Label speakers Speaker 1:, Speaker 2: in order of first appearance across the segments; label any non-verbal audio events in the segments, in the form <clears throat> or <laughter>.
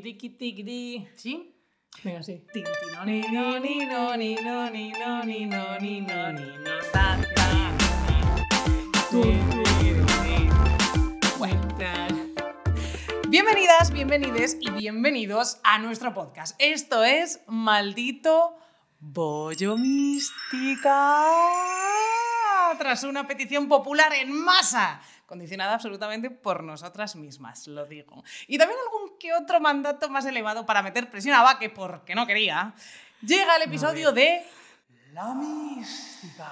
Speaker 1: Tiqui.
Speaker 2: ¿Sí?
Speaker 1: Venga, sí.
Speaker 2: Bienvenidas, bienvenides y bienvenidos a nuestro podcast. Esto es Maldito Bollo Mística. Tras una petición popular en masa, condicionada absolutamente por nosotras mismas, lo digo. Y también que otro mandato más elevado para meter presión a Baque porque no quería. Llega el episodio de La Mística.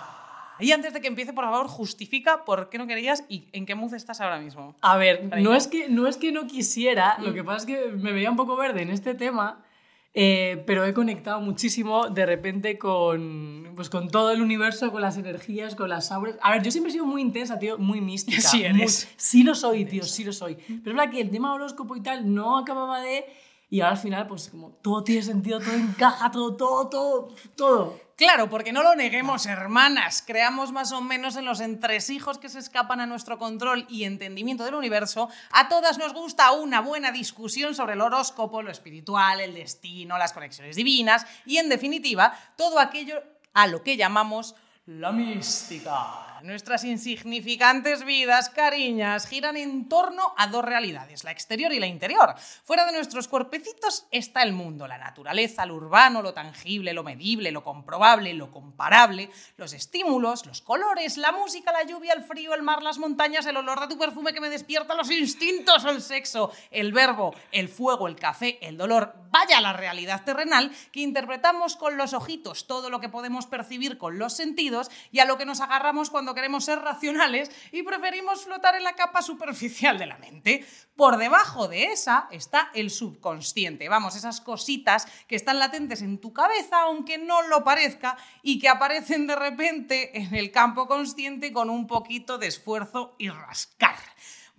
Speaker 2: Y antes de que empiece, por favor, justifica por qué no querías y en qué mood estás ahora mismo.
Speaker 1: A ver, no es, que, no es que no quisiera, lo
Speaker 2: Mm.
Speaker 1: que pasa es que me veía un poco verde en este tema, eh, pero he conectado muchísimo de repente con, pues, con todo el universo, con las energías, con las auras. A ver, yo siempre he sido muy intensa, tío, muy mística.
Speaker 2: Sí eres.
Speaker 1: muy- sí lo soy, tío, sí lo soy. Pero es verdad que el tema horóscopo y tal no acababa de... Y ahora al final, pues como todo tiene sentido, todo encaja, todo, todo, todo, todo.
Speaker 2: Claro, porque no lo neguemos, hermanas. Creamos más o menos en los entresijos que se escapan a nuestro control y entendimiento del universo. A todas nos gusta una buena discusión sobre el horóscopo, lo espiritual, el destino, las conexiones divinas y, en definitiva, todo aquello a lo que llamamos la mística. Nuestras insignificantes vidas, cariñas, giran en torno a dos realidades, la exterior y la interior. Fuera de nuestros cuerpecitos está el mundo, la naturaleza, lo urbano, lo tangible, lo medible, lo comprobable, lo comparable, los estímulos, los colores, la música, la lluvia, el frío, el mar, las montañas, el olor de tu perfume que me despierta los instintos, el sexo, el verbo, el fuego, el café, el dolor. Vaya la realidad terrenal que interpretamos con los ojitos, todo lo que podemos percibir con los sentidos y a lo que nos agarramos cuando queremos ser racionales y preferimos flotar en la capa superficial de la mente. Por debajo de esa está el subconsciente, vamos, esas cositas que están latentes en tu cabeza aunque no lo parezca y que aparecen de repente en el campo consciente con un poquito de esfuerzo y rascar.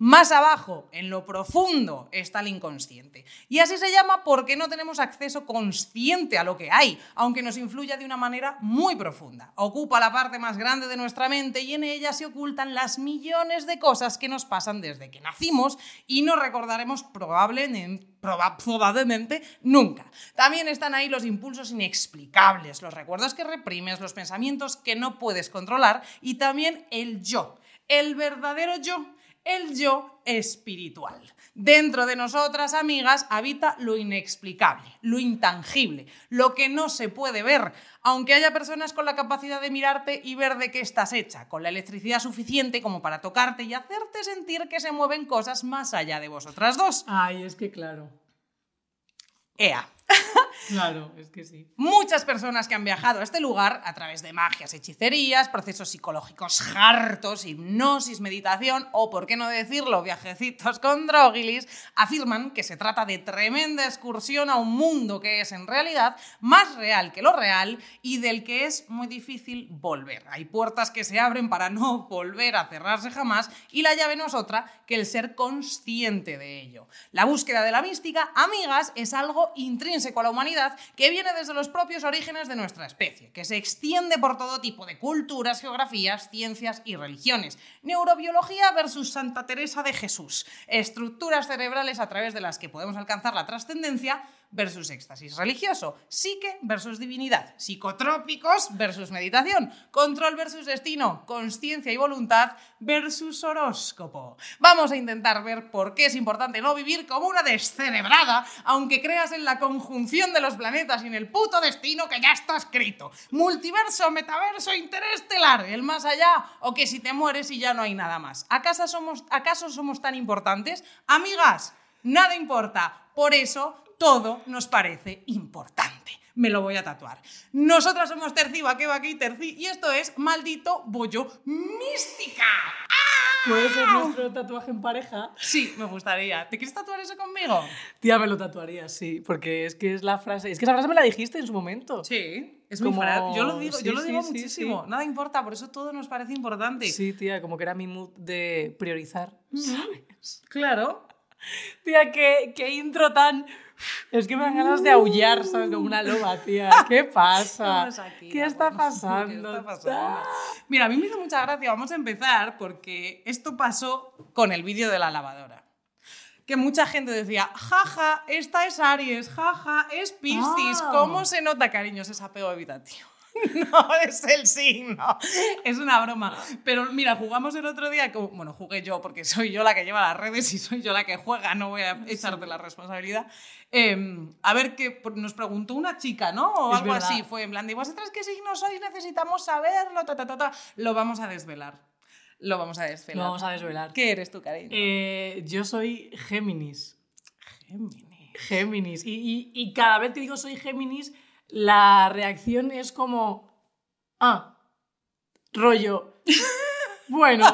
Speaker 2: Más abajo, en lo profundo, está el inconsciente. Y así se llama porque no tenemos acceso consciente a lo que hay, aunque nos influya de una manera muy profunda. Ocupa la parte más grande de nuestra mente y en ella se ocultan las millones de cosas que nos pasan desde que nacimos y no recordaremos probablemente, proba- probablemente nunca. También están ahí los impulsos inexplicables, los recuerdos que reprimes, los pensamientos que no puedes controlar y también el yo, el verdadero yo el yo espiritual. Dentro de nosotras, amigas, habita lo inexplicable, lo intangible, lo que no se puede ver, aunque haya personas con la capacidad de mirarte y ver de qué estás hecha, con la electricidad suficiente como para tocarte y hacerte sentir que se mueven cosas más allá de vosotras dos.
Speaker 1: Ay, es que claro.
Speaker 2: Ea. <laughs>
Speaker 1: Claro, es que sí.
Speaker 2: Muchas personas que han viajado a este lugar a través de magias, hechicerías, procesos psicológicos hartos, hipnosis, meditación o, por qué no decirlo, viajecitos con drogilis, afirman que se trata de tremenda excursión a un mundo que es en realidad más real que lo real y del que es muy difícil volver. Hay puertas que se abren para no volver a cerrarse jamás y la llave no es otra que el ser consciente de ello. La búsqueda de la mística, amigas, es algo intrínseco a la humanidad que viene desde los propios orígenes de nuestra especie, que se extiende por todo tipo de culturas, geografías, ciencias y religiones. Neurobiología versus Santa Teresa de Jesús. Estructuras cerebrales a través de las que podemos alcanzar la trascendencia versus éxtasis religioso, psique versus divinidad, psicotrópicos versus meditación, control versus destino, conciencia y voluntad versus horóscopo. Vamos a intentar ver por qué es importante no vivir como una descerebrada, aunque creas en la conjunción de los planetas y en el puto destino que ya está escrito. Multiverso, metaverso, interestelar, el más allá, o que si te mueres y ya no hay nada más. ¿Acaso somos, acaso somos tan importantes? Amigas, nada importa. Por eso todo nos parece importante. Me lo voy a tatuar. Nosotras somos Terci, Baqueba y Terci y esto es Maldito Bollo Mística. ¡Ah!
Speaker 1: ¿Puede ser nuestro tatuaje en pareja?
Speaker 2: Sí, me gustaría. ¿Te quieres tatuar eso conmigo?
Speaker 1: Tía, me lo tatuaría, sí, porque es que es la frase. Es que esa frase me la dijiste en su momento.
Speaker 2: Sí, es
Speaker 1: Como-
Speaker 2: muy Yo lo digo,
Speaker 1: sí,
Speaker 2: yo lo
Speaker 1: sí,
Speaker 2: digo
Speaker 1: sí,
Speaker 2: muchísimo. Nada importa, por eso todo nos parece importante.
Speaker 1: Sí, tía, como que era mi mood de priorizar. ¿sabes?
Speaker 2: Claro.
Speaker 1: Tía, qué, qué intro tan. Es que me dan ganas de aullar, ¿sabes? Como una loba, tía. ¿Qué <laughs> pasa?
Speaker 2: Aquí,
Speaker 1: ¿Qué está pasando?
Speaker 2: ¿Qué está pasando? Mira, a mí me hizo mucha gracia. Vamos a empezar porque esto pasó con el vídeo de la lavadora. que mucha gente decía, jaja, esta es Aries, jaja, es Piscis,
Speaker 1: Ah.
Speaker 2: ¿cómo se nota, cariños, ese apego evitativo? <laughs> No es el signo, es una broma. Pero mira, jugamos el otro día, como- bueno, jugué yo porque soy yo la que lleva las redes y soy yo la que juega, no voy a echarte la responsabilidad. Eh, a ver, que nos preguntó una chica, ¿no? O
Speaker 1: Es
Speaker 2: algo
Speaker 1: verdad.
Speaker 2: así, fue en plan, ¿y vosotras qué signo sois? Necesitamos saberlo, ta, ta, ta, ta. Lo vamos a desvelar. Lo vamos a desvelar.
Speaker 1: Lo vamos a desvelar.
Speaker 2: ¿Qué eres tú, cariño?
Speaker 1: Eh, yo soy Géminis.
Speaker 2: Géminis.
Speaker 1: Géminis. Y, y- y cada vez que digo soy Géminis, la reacción es como. Ah, rollo. <laughs> Bueno,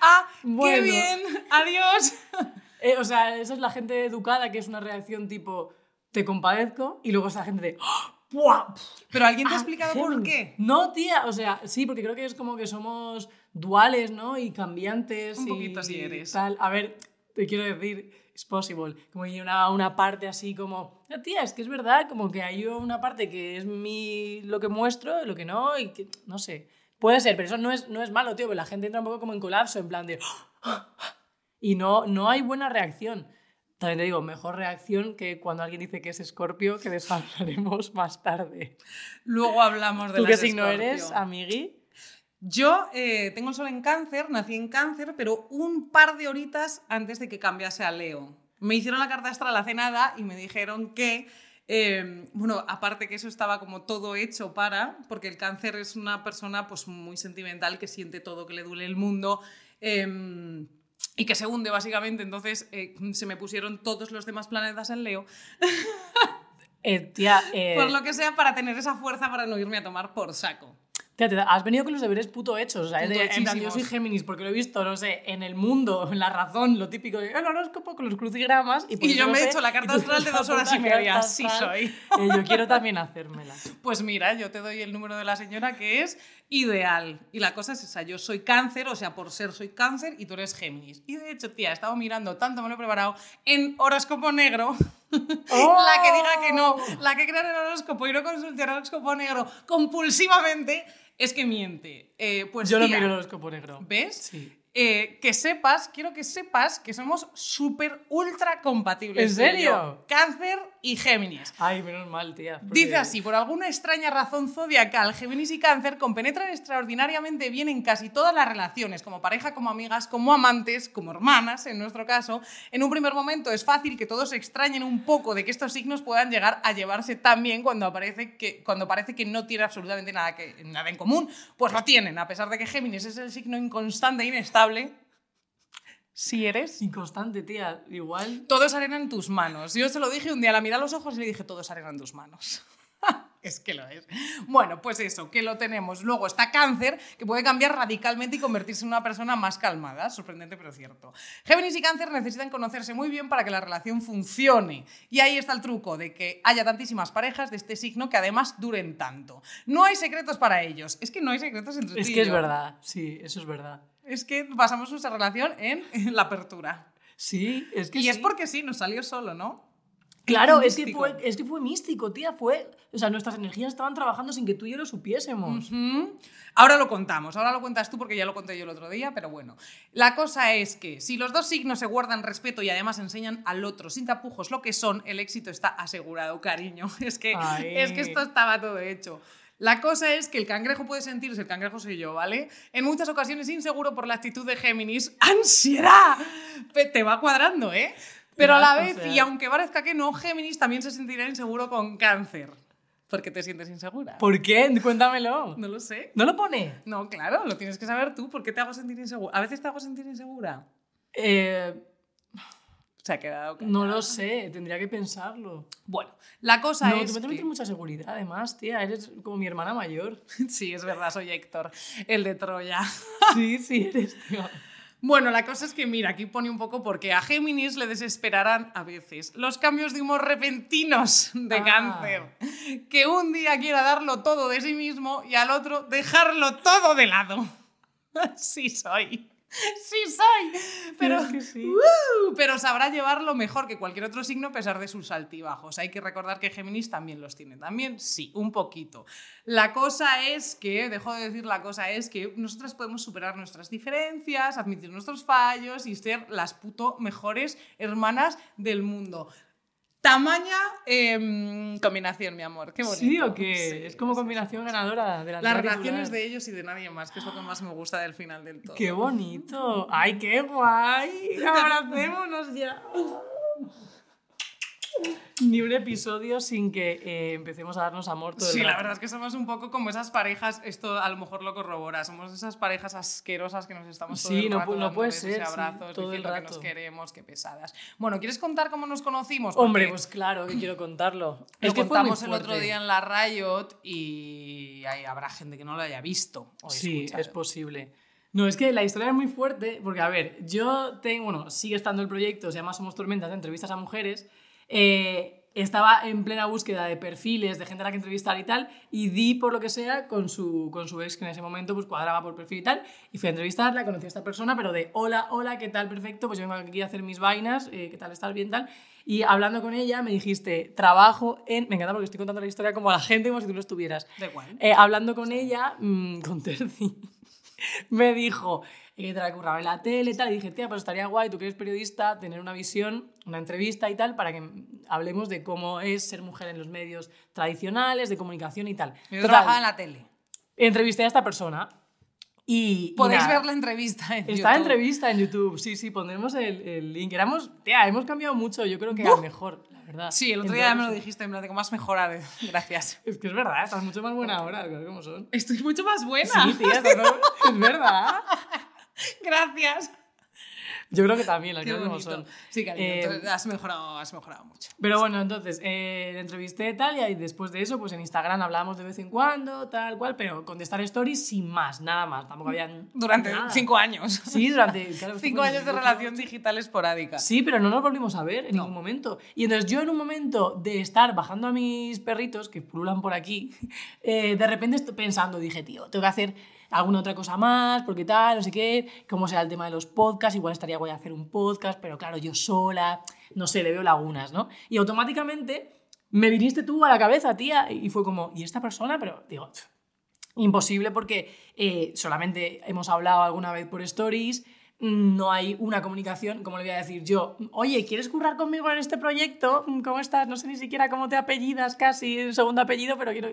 Speaker 2: ¡Ah, qué
Speaker 1: Bueno.
Speaker 2: bien! ¡Adiós! <laughs>
Speaker 1: eh, o sea, esa es la gente educada, que es una reacción tipo, te compadezco, y luego esa gente de. ¡Ah! ¡Buah!
Speaker 2: ¿Pero alguien te ha
Speaker 1: Ah,
Speaker 2: explicado por qué?
Speaker 1: No, tía, o sea, sí, porque creo que es como que somos duales, ¿no? Y cambiantes.
Speaker 2: Un
Speaker 1: y
Speaker 2: poquito sí eres.
Speaker 1: Tal. A ver, te quiero decir, es possible. Como hay una, una parte así como, "Ah, tía, es que es verdad, como que hay una parte que es mi, lo que muestro, lo que no, y que, no sé. Puede ser, pero eso no es, no es malo, tío, porque la gente entra un poco como en colapso, en plan de... Y no, no hay buena reacción. También te digo, mejor reacción que cuando alguien dice que es escorpio, que eso <laughs> hablaremos más tarde.
Speaker 2: Luego hablamos de
Speaker 1: ¿Tú
Speaker 2: las
Speaker 1: qué signo eres, amigui?
Speaker 2: Yo eh, tengo el sol en cáncer, nací en cáncer, pero un par de horitas antes de que cambiase a Leo. Me hicieron la carta astral hace nada y me dijeron que, eh, bueno, aparte que eso estaba como todo hecho para, porque el cáncer es una persona pues muy sentimental que siente todo, que le duele el mundo. eh, y que se hunde básicamente, entonces eh, se me pusieron todos los demás planetas en Leo,
Speaker 1: tía, eh, <laughs>
Speaker 2: por lo que sea, para tener esa fuerza para no irme a tomar por saco.
Speaker 1: Tía, te- has venido con los deberes puto hechos. O sea,
Speaker 2: Puto
Speaker 1: en plan, yo soy Géminis porque lo he visto, no sé, en el mundo, en la razón, lo típico de el horóscopo con los crucigramas. Y, por
Speaker 2: Y yo
Speaker 1: lo
Speaker 2: me he hecho la carta astral de dos horas y media,
Speaker 1: carta
Speaker 2: sí
Speaker 1: astral.
Speaker 2: soy.
Speaker 1: Eh, yo quiero también hacérmela. <laughs>
Speaker 2: Pues mira, yo te doy el número de la señora que es ideal. Y la cosa es esa, yo soy cáncer, o sea, por ser soy cáncer y tú eres Géminis. Y de hecho, tía, he estado mirando, tanto me lo he preparado, en horóscopo negro. <laughs> La que diga que no, la que crea en el horóscopo y no consulte el horóscopo negro compulsivamente, es que miente. Eh, pues
Speaker 1: Yo no
Speaker 2: tía,
Speaker 1: miro el horóscopo negro.
Speaker 2: ¿Ves?
Speaker 1: Sí.
Speaker 2: Eh, que sepas, quiero que sepas que somos súper ultra compatibles.
Speaker 1: ¿En serio?
Speaker 2: Cáncer y Géminis.
Speaker 1: Ay, menos mal, tía. porque-
Speaker 2: Dice así, por alguna extraña razón zodiacal, Géminis y Cáncer compenetran extraordinariamente bien en casi todas las relaciones, como pareja, como amigas, como amantes, como hermanas, en nuestro caso. En un primer momento es fácil que todos se extrañen un poco de que estos signos puedan llegar a llevarse tan bien cuando, aparece que, cuando parece que no tiene absolutamente nada, que, nada en común. Pues lo tienen, a pesar de que Géminis es el signo inconstante e inestable. Si eres...
Speaker 1: Inconstante, tía. Igual.
Speaker 2: Todo es arena en tus manos. Yo se lo dije un día, la miré a los ojos y le dije, todo es arena en tus manos. <laughs> es que lo es. Bueno, pues eso, que lo tenemos. Luego está cáncer, que puede cambiar radicalmente y convertirse en una persona más calmada. Sorprendente, pero cierto. Géminis y cáncer necesitan conocerse muy bien para que la relación funcione. Y ahí está el truco de que haya tantísimas parejas de este signo que además duren tanto. No hay secretos para ellos. Es que no hay secretos entre
Speaker 1: Es
Speaker 2: tú y
Speaker 1: que es verdad. Sí, eso es verdad.
Speaker 2: Es que basamos nuestra relación en, en la apertura.
Speaker 1: Sí, es que
Speaker 2: Y
Speaker 1: sí.
Speaker 2: es porque sí, nos salió solo, ¿no?
Speaker 1: Claro, es que, fue, es que fue místico, tía. Fue. O sea, nuestras energías estaban trabajando sin que tú y yo lo supiésemos.
Speaker 2: Ahora lo contamos, ahora lo cuentas tú porque ya lo conté yo el otro día, pero bueno. La cosa es que si los dos signos se guardan respeto y además enseñan al otro sin tapujos lo que son, el éxito está asegurado, cariño. <laughs> Es que,
Speaker 1: Ay.
Speaker 2: es que esto estaba todo hecho. La cosa es que el cangrejo puede sentirse, el cangrejo soy yo, ¿vale? En muchas ocasiones inseguro por la actitud de Géminis. <laughs> ¡Ansiedad! Te va cuadrando, ¿eh? Pero a la
Speaker 1: o
Speaker 2: vez,
Speaker 1: sea-
Speaker 2: y aunque parezca que no, Géminis también se sentirá inseguro con cáncer. Porque te sientes insegura.
Speaker 1: ¿Por qué? Cuéntamelo.
Speaker 2: No lo sé.
Speaker 1: ¿No lo pone?
Speaker 2: No, claro, lo tienes que saber tú. ¿Por qué te hago sentir insegura? A veces te hago sentir insegura.
Speaker 1: Eh,
Speaker 2: Se ha quedado.
Speaker 1: no lo sé, tendría que pensarlo.
Speaker 2: Bueno, la cosa
Speaker 1: No,
Speaker 2: es.
Speaker 1: tú me
Speaker 2: que-
Speaker 1: metes mucha seguridad, además, tía. Eres como mi hermana mayor. <laughs>
Speaker 2: Sí, es verdad, soy Héctor, el de Troya. <laughs>
Speaker 1: Sí, sí, eres, tío.
Speaker 2: Bueno, la cosa es que, mira, aquí pone un poco porque a Géminis le desesperarán a veces los cambios de humor repentinos de
Speaker 1: Ah.
Speaker 2: cáncer. Que un día quiera darlo todo de sí mismo y al otro dejarlo todo de lado. <laughs> Así soy. <laughs> Sí soy, pero,
Speaker 1: es que sí.
Speaker 2: ¡Uh! pero sabrá llevarlo mejor que cualquier otro signo a pesar de sus altibajos. Hay que recordar que Géminis también los tiene. También sí, un poquito. La cosa es que, dejo de decir la cosa es que nosotras podemos superar nuestras diferencias, admitir nuestros fallos y ser las puto mejores hermanas del mundo. Tamaña em, combinación, mi amor. Qué bonito.
Speaker 1: ¿Sí o qué?
Speaker 2: Sí,
Speaker 1: es como
Speaker 2: sí,
Speaker 1: combinación ganadora de la
Speaker 2: Las relaciones de ellos y de nadie más, que es lo que más me gusta del final del todo.
Speaker 1: ¡Qué bonito! ¡Ay, qué guay! <laughs> ¡Abracémonos ya! <laughs> Ni un episodio sin que eh, empecemos a darnos amor todo el
Speaker 2: Sí, la
Speaker 1: rato.
Speaker 2: verdad es que somos un poco como esas parejas, esto a lo mejor lo corrobora, somos esas parejas asquerosas que nos estamos todo
Speaker 1: Sí,
Speaker 2: el
Speaker 1: no
Speaker 2: rato
Speaker 1: no
Speaker 2: dando
Speaker 1: puede
Speaker 2: besos
Speaker 1: ser,
Speaker 2: y
Speaker 1: sí,
Speaker 2: abrazos,
Speaker 1: todo el
Speaker 2: diciendo que nos
Speaker 1: rato.
Speaker 2: queremos, qué pesadas. Bueno, ¿quieres contar cómo nos conocimos?
Speaker 1: Hombre,
Speaker 2: Porque
Speaker 1: pues claro que quiero contarlo.
Speaker 2: lo
Speaker 1: es que
Speaker 2: contamos el otro día en la Riot y ahí habrá gente que no lo haya visto. o
Speaker 1: Sí,
Speaker 2: escuchado.
Speaker 1: es posible. No, es que la historia es muy fuerte, porque a ver, yo tengo, bueno, sigue estando el proyecto, se llama Somos Tormentas, de entrevistas a mujeres. Eh, estaba en plena búsqueda de perfiles, de gente a la que entrevistar y tal, y di por lo que sea con su, con su ex, que en ese momento pues cuadraba por perfil y tal, y fui a entrevistarla, conocí a esta persona, pero de hola, hola, ¿qué tal? Perfecto, pues yo vengo aquí a hacer mis vainas, eh, ¿qué tal? ¿Estás bien? Tal. Y hablando con ella me dijiste, trabajo en... Me encanta porque estoy contando la historia como a la gente, como si tú lo estuvieras.
Speaker 2: Da igual.
Speaker 1: Eh, hablando con ella, mm, con Terci, <laughs> me dijo eh, que te la curraba en la tele y tal. Y dije, tía, pues estaría guay, tú que eres periodista, tener una visión, una entrevista y tal, para que hablemos de cómo es ser mujer en los medios tradicionales, de comunicación y tal.
Speaker 2: Yo
Speaker 1: Total,
Speaker 2: trabajaba en la tele.
Speaker 1: Entrevisté a esta persona y. y
Speaker 2: Podéis
Speaker 1: nada,
Speaker 2: ver la entrevista en
Speaker 1: Está entrevista en YouTube, sí, sí, pondremos el, el link. Éramos, tía, hemos cambiado mucho, yo creo que a mejor, la verdad.
Speaker 2: Sí, el otro
Speaker 1: En
Speaker 2: día me lo dijiste, en plan cómo has mejorado. <laughs> Gracias.
Speaker 1: Es que es verdad, estás mucho más buena ahora, como son.
Speaker 2: Estoy mucho más buena.
Speaker 1: Sí, tía, es verdad. <laughs> <laughs>
Speaker 2: Gracias.
Speaker 1: Yo creo que también, las cosas como son.
Speaker 2: Sí, cariño,
Speaker 1: Eh,
Speaker 2: has mejorado, has mejorado mucho.
Speaker 1: Pero bueno, entonces, eh, le entrevisté tal y después de eso, pues en Instagram hablábamos de vez en cuando, tal cual, pero contestar stories sin más, nada más. Tampoco había
Speaker 2: Durante
Speaker 1: nada.
Speaker 2: cinco años.
Speaker 1: Sí, durante claro, <laughs>
Speaker 2: Cinco años de
Speaker 1: 2018.
Speaker 2: relación digital esporádica.
Speaker 1: Sí, pero no nos volvimos a ver en ningún momento. Y entonces yo en un momento de estar bajando a mis perritos, que pululan por aquí, <laughs> eh, de repente estoy pensando, dije, tío, tengo que hacer alguna otra cosa más, porque tal, no sé qué, cómo será el tema de los podcasts, igual estaría guay hacer un podcast, pero claro, yo sola, no sé, le veo lagunas, ¿no? Y automáticamente me viniste tú a la cabeza, tía, y fue como, ¿y esta persona? Pero digo, "Pff, imposible porque eh, solamente hemos hablado alguna vez por stories, mm, no hay una comunicación, como le voy a decir yo, oye, ¿quieres currar conmigo en este proyecto? Mm, ¿Cómo estás? No sé ni siquiera cómo te apellidas casi, el segundo apellido, pero quiero...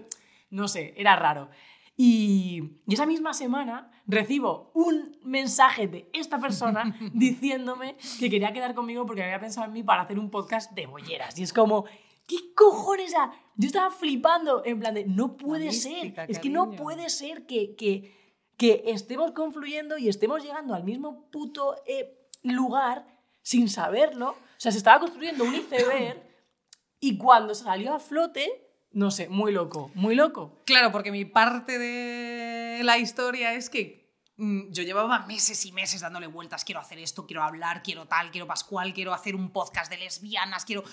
Speaker 1: No sé, era raro. Y, y esa misma semana recibo un mensaje de esta persona <laughs> diciéndome que quería quedar conmigo porque había pensado en mí para hacer un podcast de bolleras. Y es como, ¿qué cojones? Sea, yo estaba flipando en plan de, no puede ser. Es que no puede ser que, que, que estemos confluyendo y estemos llegando al mismo puto eh, lugar sin saberlo. O sea, se estaba construyendo un iceberg <coughs> y cuando salió a flote, no sé, muy loco, muy loco.
Speaker 2: Claro, porque mi parte de la historia es que mm, yo llevaba meses y meses dándole vueltas, quiero hacer esto, quiero hablar, quiero tal, quiero Pascual, quiero hacer un podcast de lesbianas, quiero...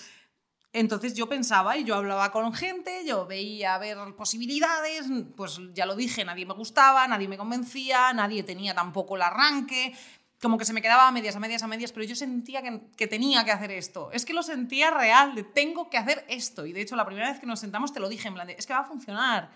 Speaker 2: Entonces yo pensaba y yo hablaba con gente, yo veía ver posibilidades, pues ya lo dije, nadie me gustaba, nadie me convencía, nadie tenía tampoco el arranque, como que se me quedaba a medias, a medias, a medias, pero yo sentía que, que tenía que hacer esto. Es que lo sentía real, de tengo que hacer esto. Y de hecho la primera vez que nos sentamos te lo dije, en plan es que va a funcionar.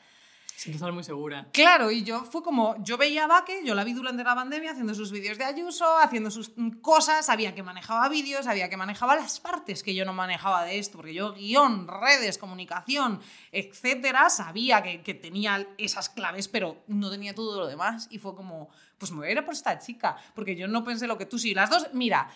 Speaker 1: Sin estar muy segura.
Speaker 2: Claro, y yo fue como, yo veía a Baque, yo la vi durante la pandemia haciendo sus vídeos de Ayuso, haciendo sus cosas, sabía que manejaba vídeos, sabía que manejaba las partes que yo no manejaba de esto, porque yo guion, redes, comunicación, etcétera, sabía que, que tenía esas claves, pero no tenía todo lo demás. Y fue como, pues me voy a ir a por esta chica, porque yo no pensé lo que tú sí. Las dos, mira,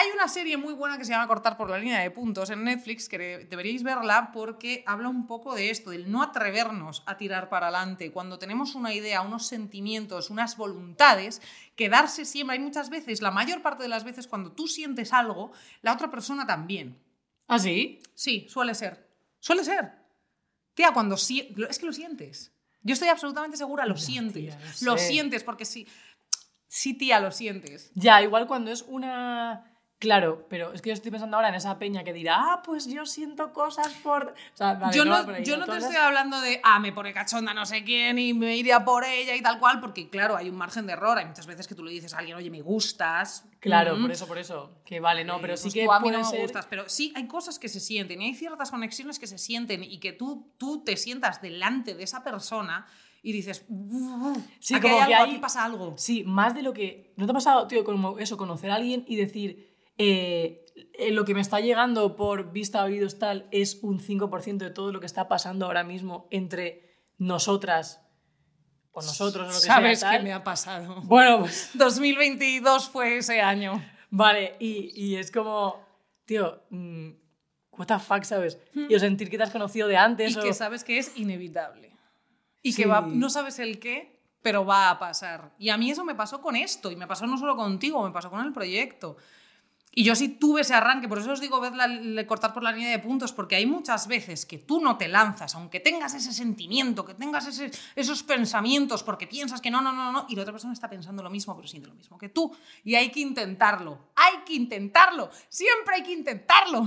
Speaker 2: hay una serie muy buena que se llama Cortar por la línea de puntos en Netflix, que de- deberíais verla porque habla un poco de esto, del no atrevernos a tirar para adelante. Cuando tenemos una idea, unos sentimientos, unas voluntades, quedarse siempre. Hay muchas veces, la mayor parte de las veces, cuando tú sientes algo, la otra persona también.
Speaker 1: ¿Ah, sí?
Speaker 2: Sí, suele ser. Suele ser. Tía, cuando si... Es que lo sientes. Yo estoy absolutamente segura, lo sientes.
Speaker 1: tía,
Speaker 2: lo sientes porque sí. Sí, tía, lo sientes.
Speaker 1: Ya, igual cuando es una Claro, pero es que yo estoy pensando ahora en esa peña que dirá, ah, pues yo siento cosas por. O sea, vale,
Speaker 2: yo
Speaker 1: no
Speaker 2: no,
Speaker 1: va por ahí,
Speaker 2: yo no te estoy hablando de, ah, me pone cachonda no sé quién y me iría por ella y tal cual, porque claro, hay un margen de error. Hay muchas veces que tú le dices a alguien, oye, me gustas.
Speaker 1: Claro,
Speaker 2: Mm.
Speaker 1: por eso, por eso. Que vale, no,
Speaker 2: Eh,
Speaker 1: pero sí
Speaker 2: pues
Speaker 1: que
Speaker 2: tú a mí no me gustas, pero sí hay cosas que se sienten y hay ciertas conexiones que se sienten y que tú, tú te sientas delante de esa persona y dices,
Speaker 1: Sí,
Speaker 2: aquí
Speaker 1: como
Speaker 2: hay
Speaker 1: que
Speaker 2: algo,
Speaker 1: hay-
Speaker 2: aquí pasa algo.
Speaker 1: Sí, más de lo que. ¿No te ha pasado, tío, como eso, conocer a alguien y decir, eh, eh, lo que me está llegando por vista, oídos, tal, es un 5% de todo lo que está pasando ahora mismo entre nosotras o nosotros o lo que
Speaker 2: Sabes
Speaker 1: sea?
Speaker 2: que
Speaker 1: tal?
Speaker 2: me ha pasado.
Speaker 1: Bueno, pues. <laughs>
Speaker 2: 2022 fue ese año.
Speaker 1: Vale, y, y es como, tío, mm, what the fuck, ¿sabes? Y o sentir que te has conocido de antes
Speaker 2: Y
Speaker 1: o...
Speaker 2: que sabes que es inevitable. Y
Speaker 1: Sí.
Speaker 2: que va, no sabes el qué, pero va a pasar. Y a mí eso me pasó con esto, y me pasó no solo contigo, me pasó con el proyecto. Y yo sí tuve ese arranque, por eso os digo, ved la- le- cortar por la línea de puntos, porque hay muchas veces que tú no te lanzas, aunque tengas ese sentimiento, que tengas ese- esos pensamientos, porque piensas que no, no, no, no, y la otra persona está pensando lo mismo, pero siente lo mismo que tú. Y hay que intentarlo, hay que intentarlo, siempre hay que intentarlo.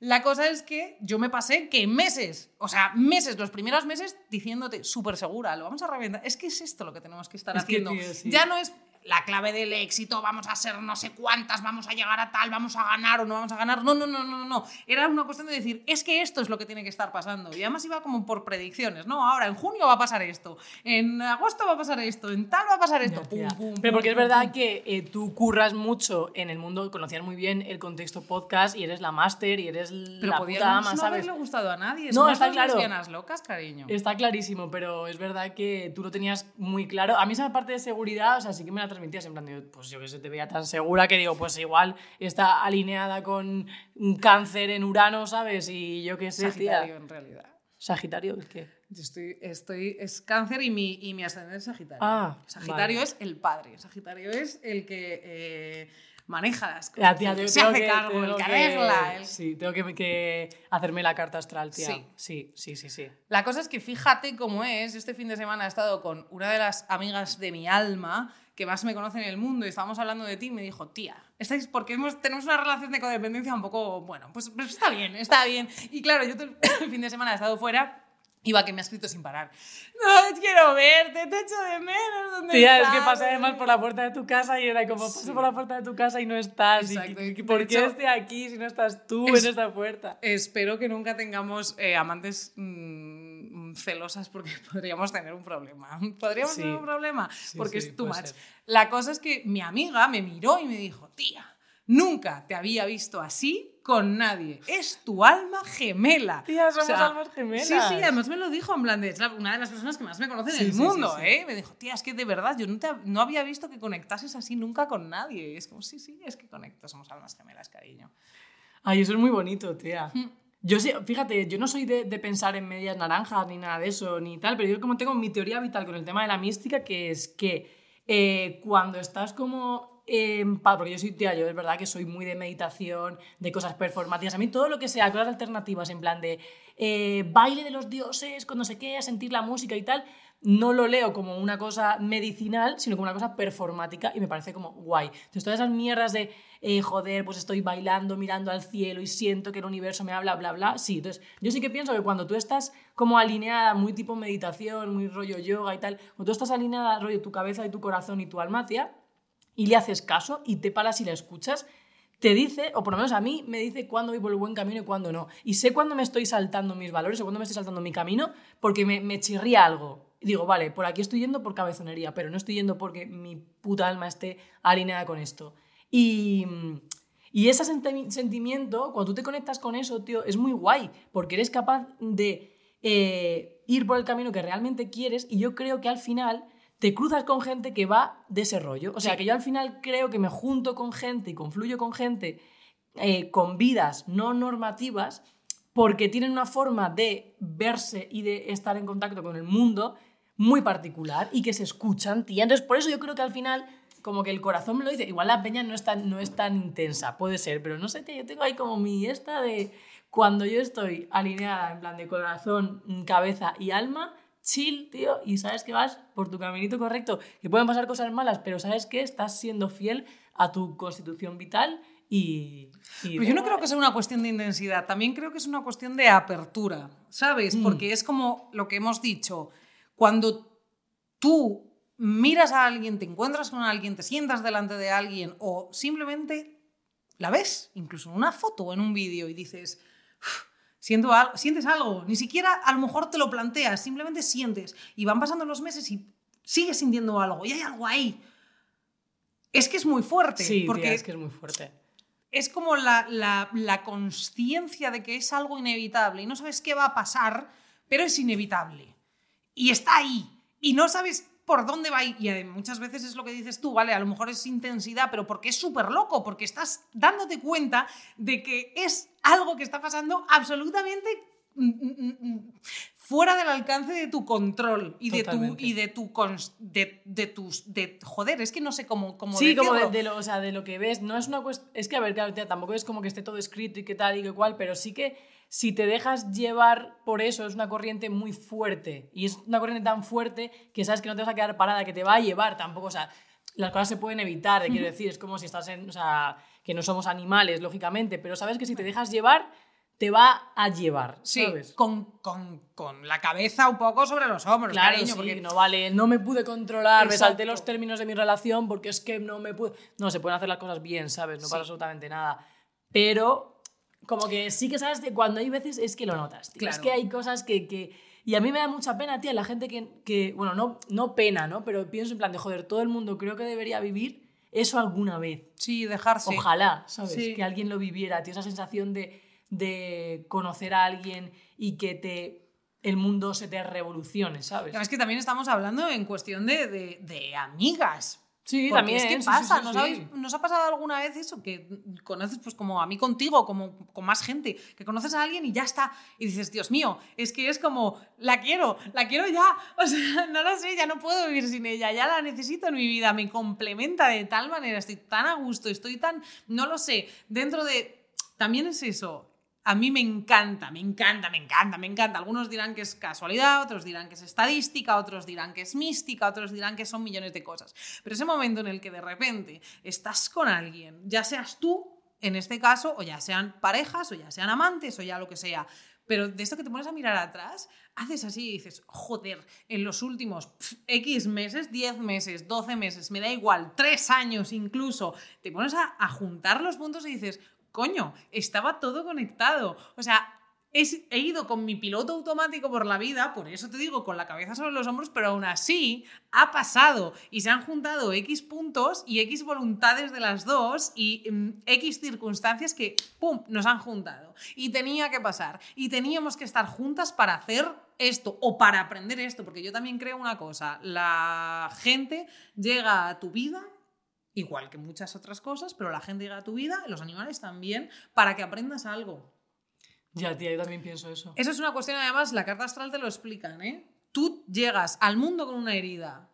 Speaker 2: La cosa es que yo me pasé que meses, o sea, meses, los primeros meses diciéndote súper segura, lo vamos a reventar. Es que es esto lo que tenemos que estar
Speaker 1: Es que,
Speaker 2: haciendo.
Speaker 1: tío, sí.
Speaker 2: Ya no es la clave del éxito, vamos a ser no sé cuántas, vamos a llegar a tal, vamos a ganar o no vamos a ganar. No, no, no, no, no. Era una cuestión de decir, es que esto es lo que tiene que estar pasando. Y además iba como por predicciones, ¿no? Ahora, en junio va a pasar esto, en agosto va a pasar esto, en tal va a pasar esto. Pum, pum,
Speaker 1: Pero porque es verdad que eh, tú curras mucho en el mundo, conocías muy bien el contexto podcast y eres la máster y eres
Speaker 2: Pero
Speaker 1: la puta ama,
Speaker 2: no
Speaker 1: ¿sabes?
Speaker 2: haberle gustado a nadie.
Speaker 1: No,
Speaker 2: Somos
Speaker 1: está claro.
Speaker 2: locas, cariño.
Speaker 1: Está clarísimo, pero es verdad que tú lo tenías muy claro. A mí esa parte de seguridad, o sea, sí que me la transmitías en plan pues yo que sé, te veía tan segura que digo, pues igual está alineada con un cáncer en Urano, ¿sabes? Y yo qué sé,
Speaker 2: Sagitario,
Speaker 1: tía.
Speaker 2: en realidad.
Speaker 1: Sagitario, es.
Speaker 2: Yo estoy, estoy, es cáncer y mi, y mi ascendente es Sagitario.
Speaker 1: Ah,
Speaker 2: Sagitario
Speaker 1: vale.
Speaker 2: es el padre. Sagitario es el que eh, maneja las cosas.
Speaker 1: Ya, tía, tengo
Speaker 2: se hace
Speaker 1: que-
Speaker 2: cargo, el que
Speaker 1: que-
Speaker 2: arregla. el-
Speaker 1: Sí, tengo que, que hacerme la carta astral, tía.
Speaker 2: Sí.
Speaker 1: sí, sí, sí. sí.
Speaker 2: La cosa es que fíjate cómo es. Este fin de semana he estado con una de las amigas de mi alma que más me conoce en el mundo y estábamos hablando de ti me dijo, tía, estáis porque hemos, tenemos una relación de codependencia un poco, bueno, pues, pues está bien, está bien. Y claro, yo todo el <laughs> fin de semana he estado fuera. Iba que me ha escrito sin parar. No, quiero verte, te echo de menos. ¿dónde
Speaker 1: Tía, es que
Speaker 2: estás?
Speaker 1: pasé además por la puerta de tu casa y era como, paso por la puerta de tu casa y no estás.
Speaker 2: Exacto, y
Speaker 1: ¿Por qué estoy aquí si no estás tú
Speaker 2: Es-
Speaker 1: en esta puerta?
Speaker 2: Espero que nunca tengamos eh, amantes mm, celosas porque <laughs> podríamos tener un problema. Podríamos
Speaker 1: Sí.
Speaker 2: tener un problema
Speaker 1: Sí,
Speaker 2: porque
Speaker 1: sí,
Speaker 2: es too much.
Speaker 1: ser.
Speaker 2: La cosa es que mi amiga me miró y me dijo, tía, nunca te había visto así con nadie. Es tu alma gemela. <laughs>
Speaker 1: Tía, somos almas gemelas.
Speaker 2: Sí, sí, además me lo dijo en plan de, es una de las personas que más me conocen
Speaker 1: Sí,
Speaker 2: en el
Speaker 1: sí,
Speaker 2: mundo,
Speaker 1: sí.
Speaker 2: ¿eh? Me dijo, tía, es que de verdad yo no, te, no había visto que conectases así nunca con nadie. Y es como, sí, sí, es que conecto, somos almas gemelas, cariño.
Speaker 1: Ay, eso es muy bonito, tía.
Speaker 2: Mm.
Speaker 1: Yo sí, fíjate, yo no soy de, de pensar en medias naranjas ni nada de eso, ni tal, pero yo como tengo mi teoría vital con el tema de la mística, que es que eh, cuando estás como porque yo soy tía, yo es verdad que soy muy de meditación, de cosas performáticas, a mí todo lo que sea, cosas alternativas, en plan de eh, baile de los dioses, con no sé qué, sentir la música y tal, no lo leo como una cosa medicinal, sino como una cosa performática y me parece como guay. Entonces todas esas mierdas de, eh, joder, pues estoy bailando, mirando al cielo y siento que el universo me habla, bla, bla, sí. Entonces yo sí que pienso que cuando tú estás como alineada, muy tipo meditación, muy rollo yoga y tal, cuando tú estás alineada, rollo tu cabeza y tu corazón y tu alma, y le haces caso y te paras y la escuchas, te dice, o por lo menos a mí me dice cuándo voy por el buen camino y cuándo no. Y sé cuándo me estoy saltando mis valores o cuándo me estoy saltando mi camino porque me, chirría algo. Digo, vale, por aquí estoy yendo por cabezonería, pero no estoy yendo porque mi puta alma esté alineada con esto. Y, y ese senti- sentimiento, cuando tú te conectas con eso, tío, es muy guay, porque eres capaz de eh, ir por el camino que realmente quieres y yo creo que al final te cruzas con gente que va de ese rollo. O sea,
Speaker 2: Sí.
Speaker 1: que yo al final creo que me junto con gente y confluyo con gente eh, con vidas no normativas porque tienen una forma de verse y de estar en contacto con el mundo muy particular y que se escuchan, tía. Entonces, por eso yo creo que al final, como que el corazón me lo dice, igual la peña no es tan, no es tan intensa, puede ser, pero no sé, tía, yo tengo ahí como mi esta de cuando yo estoy alineada en plan de corazón, cabeza y alma, chill, tío, y sabes que vas por tu caminito correcto, que pueden pasar cosas malas, pero sabes que estás siendo fiel a tu constitución vital y... y
Speaker 2: Pero yo no creo que sea una cuestión de intensidad, también creo que es una cuestión de apertura, ¿sabes?
Speaker 1: Mm.
Speaker 2: Porque es como lo que hemos dicho, cuando tú miras a alguien, te encuentras con alguien, te sientas delante de alguien o simplemente la ves, incluso en una foto o en un vídeo y dices, "Uf, siento algo, sientes algo, ni siquiera a lo mejor te lo planteas, simplemente sientes y van pasando los meses y sigues sintiendo algo y hay algo ahí. Es que es muy fuerte,
Speaker 1: Sí,
Speaker 2: porque
Speaker 1: tía, es que es muy fuerte.
Speaker 2: es como la, la, la conciencia de que es algo inevitable y no sabes qué va a pasar, pero es inevitable. Y está ahí. Y no sabes por dónde va. Y eh, muchas veces es lo que dices tú, ¿vale? A lo mejor es intensidad, pero porque es súper loco, porque estás dándote cuenta de que es algo que está pasando absolutamente mm, mm, mm, fuera del alcance de tu control y de tu y de tu cons- de, de tus de joder es que no sé cómo cómo
Speaker 1: Sí, como de,
Speaker 2: decirlo.
Speaker 1: de lo, o sea, de lo que ves, no es una cuestión... Es que, a ver, claro, tía, tampoco es como que esté todo escrito y qué tal y qué cual, pero sí que si te dejas llevar por eso, es una corriente muy fuerte. Y es una corriente tan fuerte que sabes que no te vas a quedar parada, que te va a llevar tampoco, o sea, las cosas se pueden evitar, te quiero decir, es como si estás en... O sea, que no somos animales, lógicamente, pero sabes que si te dejas llevar, te va a llevar,
Speaker 2: Sí,
Speaker 1: ¿sabes?
Speaker 2: con, con, con la cabeza un poco sobre los hombros,
Speaker 1: Claro,
Speaker 2: cariño,
Speaker 1: sí,
Speaker 2: porque
Speaker 1: no vale, no me pude controlar, me salté
Speaker 2: Exacto.
Speaker 1: los términos de mi relación porque es que no me pude... No, se pueden hacer las cosas bien, ¿sabes? No
Speaker 2: Sí.
Speaker 1: pasa absolutamente nada. Pero como que sí que sabes de cuando hay veces es que lo notas, tío. Es que hay cosas que, que... Y a mí me da mucha pena, tía, la gente que, que... Bueno, no, no pena, ¿no? Pero pienso en plan de, joder, todo el mundo creo que debería vivir eso alguna vez.
Speaker 2: sí, dejarse.
Speaker 1: Ojalá, ¿sabes?
Speaker 2: Sí.
Speaker 1: Que alguien lo viviera, tío, esa sensación de, de conocer a alguien y que te el mundo se te revolucione, ¿sabes?
Speaker 2: Es que también estamos hablando en cuestión de, de, de amigas.
Speaker 1: Sí,
Speaker 2: Porque
Speaker 1: también.
Speaker 2: es que
Speaker 1: sí,
Speaker 2: pasa,
Speaker 1: sí,
Speaker 2: ¿nos,
Speaker 1: sí.
Speaker 2: habéis- ¿nos ha pasado alguna vez eso? Que conoces, pues como a mí contigo, como con más gente, que conoces a alguien y ya está. Y dices, Dios mío, es que es como, la quiero, la quiero ya. <laughs> O sea, no lo sé, ya no puedo vivir sin ella, ya la necesito en mi vida, me complementa de tal manera, estoy tan a gusto, estoy tan, no lo sé, dentro de... También es eso. A mí me encanta, me encanta, me encanta, me encanta. Algunos dirán que es casualidad, otros dirán que es estadística, otros dirán que es mística, otros dirán que son millones de cosas. Pero ese momento en el que de repente estás con alguien, ya seas tú, en este caso, o ya sean parejas, o ya sean amantes, o ya lo que sea, pero de esto que te pones a mirar atrás, haces así y dices, joder, en los últimos X meses, 10 meses, 12 meses, me da igual, 3 años incluso, te pones a juntar los puntos y dices, coño, estaba todo conectado. O sea, he ido con mi piloto automático por la vida, por eso te digo, con la cabeza sobre los hombros, pero aún así ha pasado y se han juntado X puntos y X voluntades de las dos y mm, X circunstancias que, ¡pum!, nos han juntado. Y tenía que pasar. Y teníamos que estar juntas para hacer esto o para aprender esto, porque yo también creo una cosa, la gente llega a tu vida igual que muchas otras cosas, pero la gente llega a tu vida, los animales también, para que aprendas algo.
Speaker 1: Ya, tía, yo también pienso eso.
Speaker 2: Eso es una cuestión, además, la carta astral te lo explican, ¿eh? Tú llegas al mundo con una herida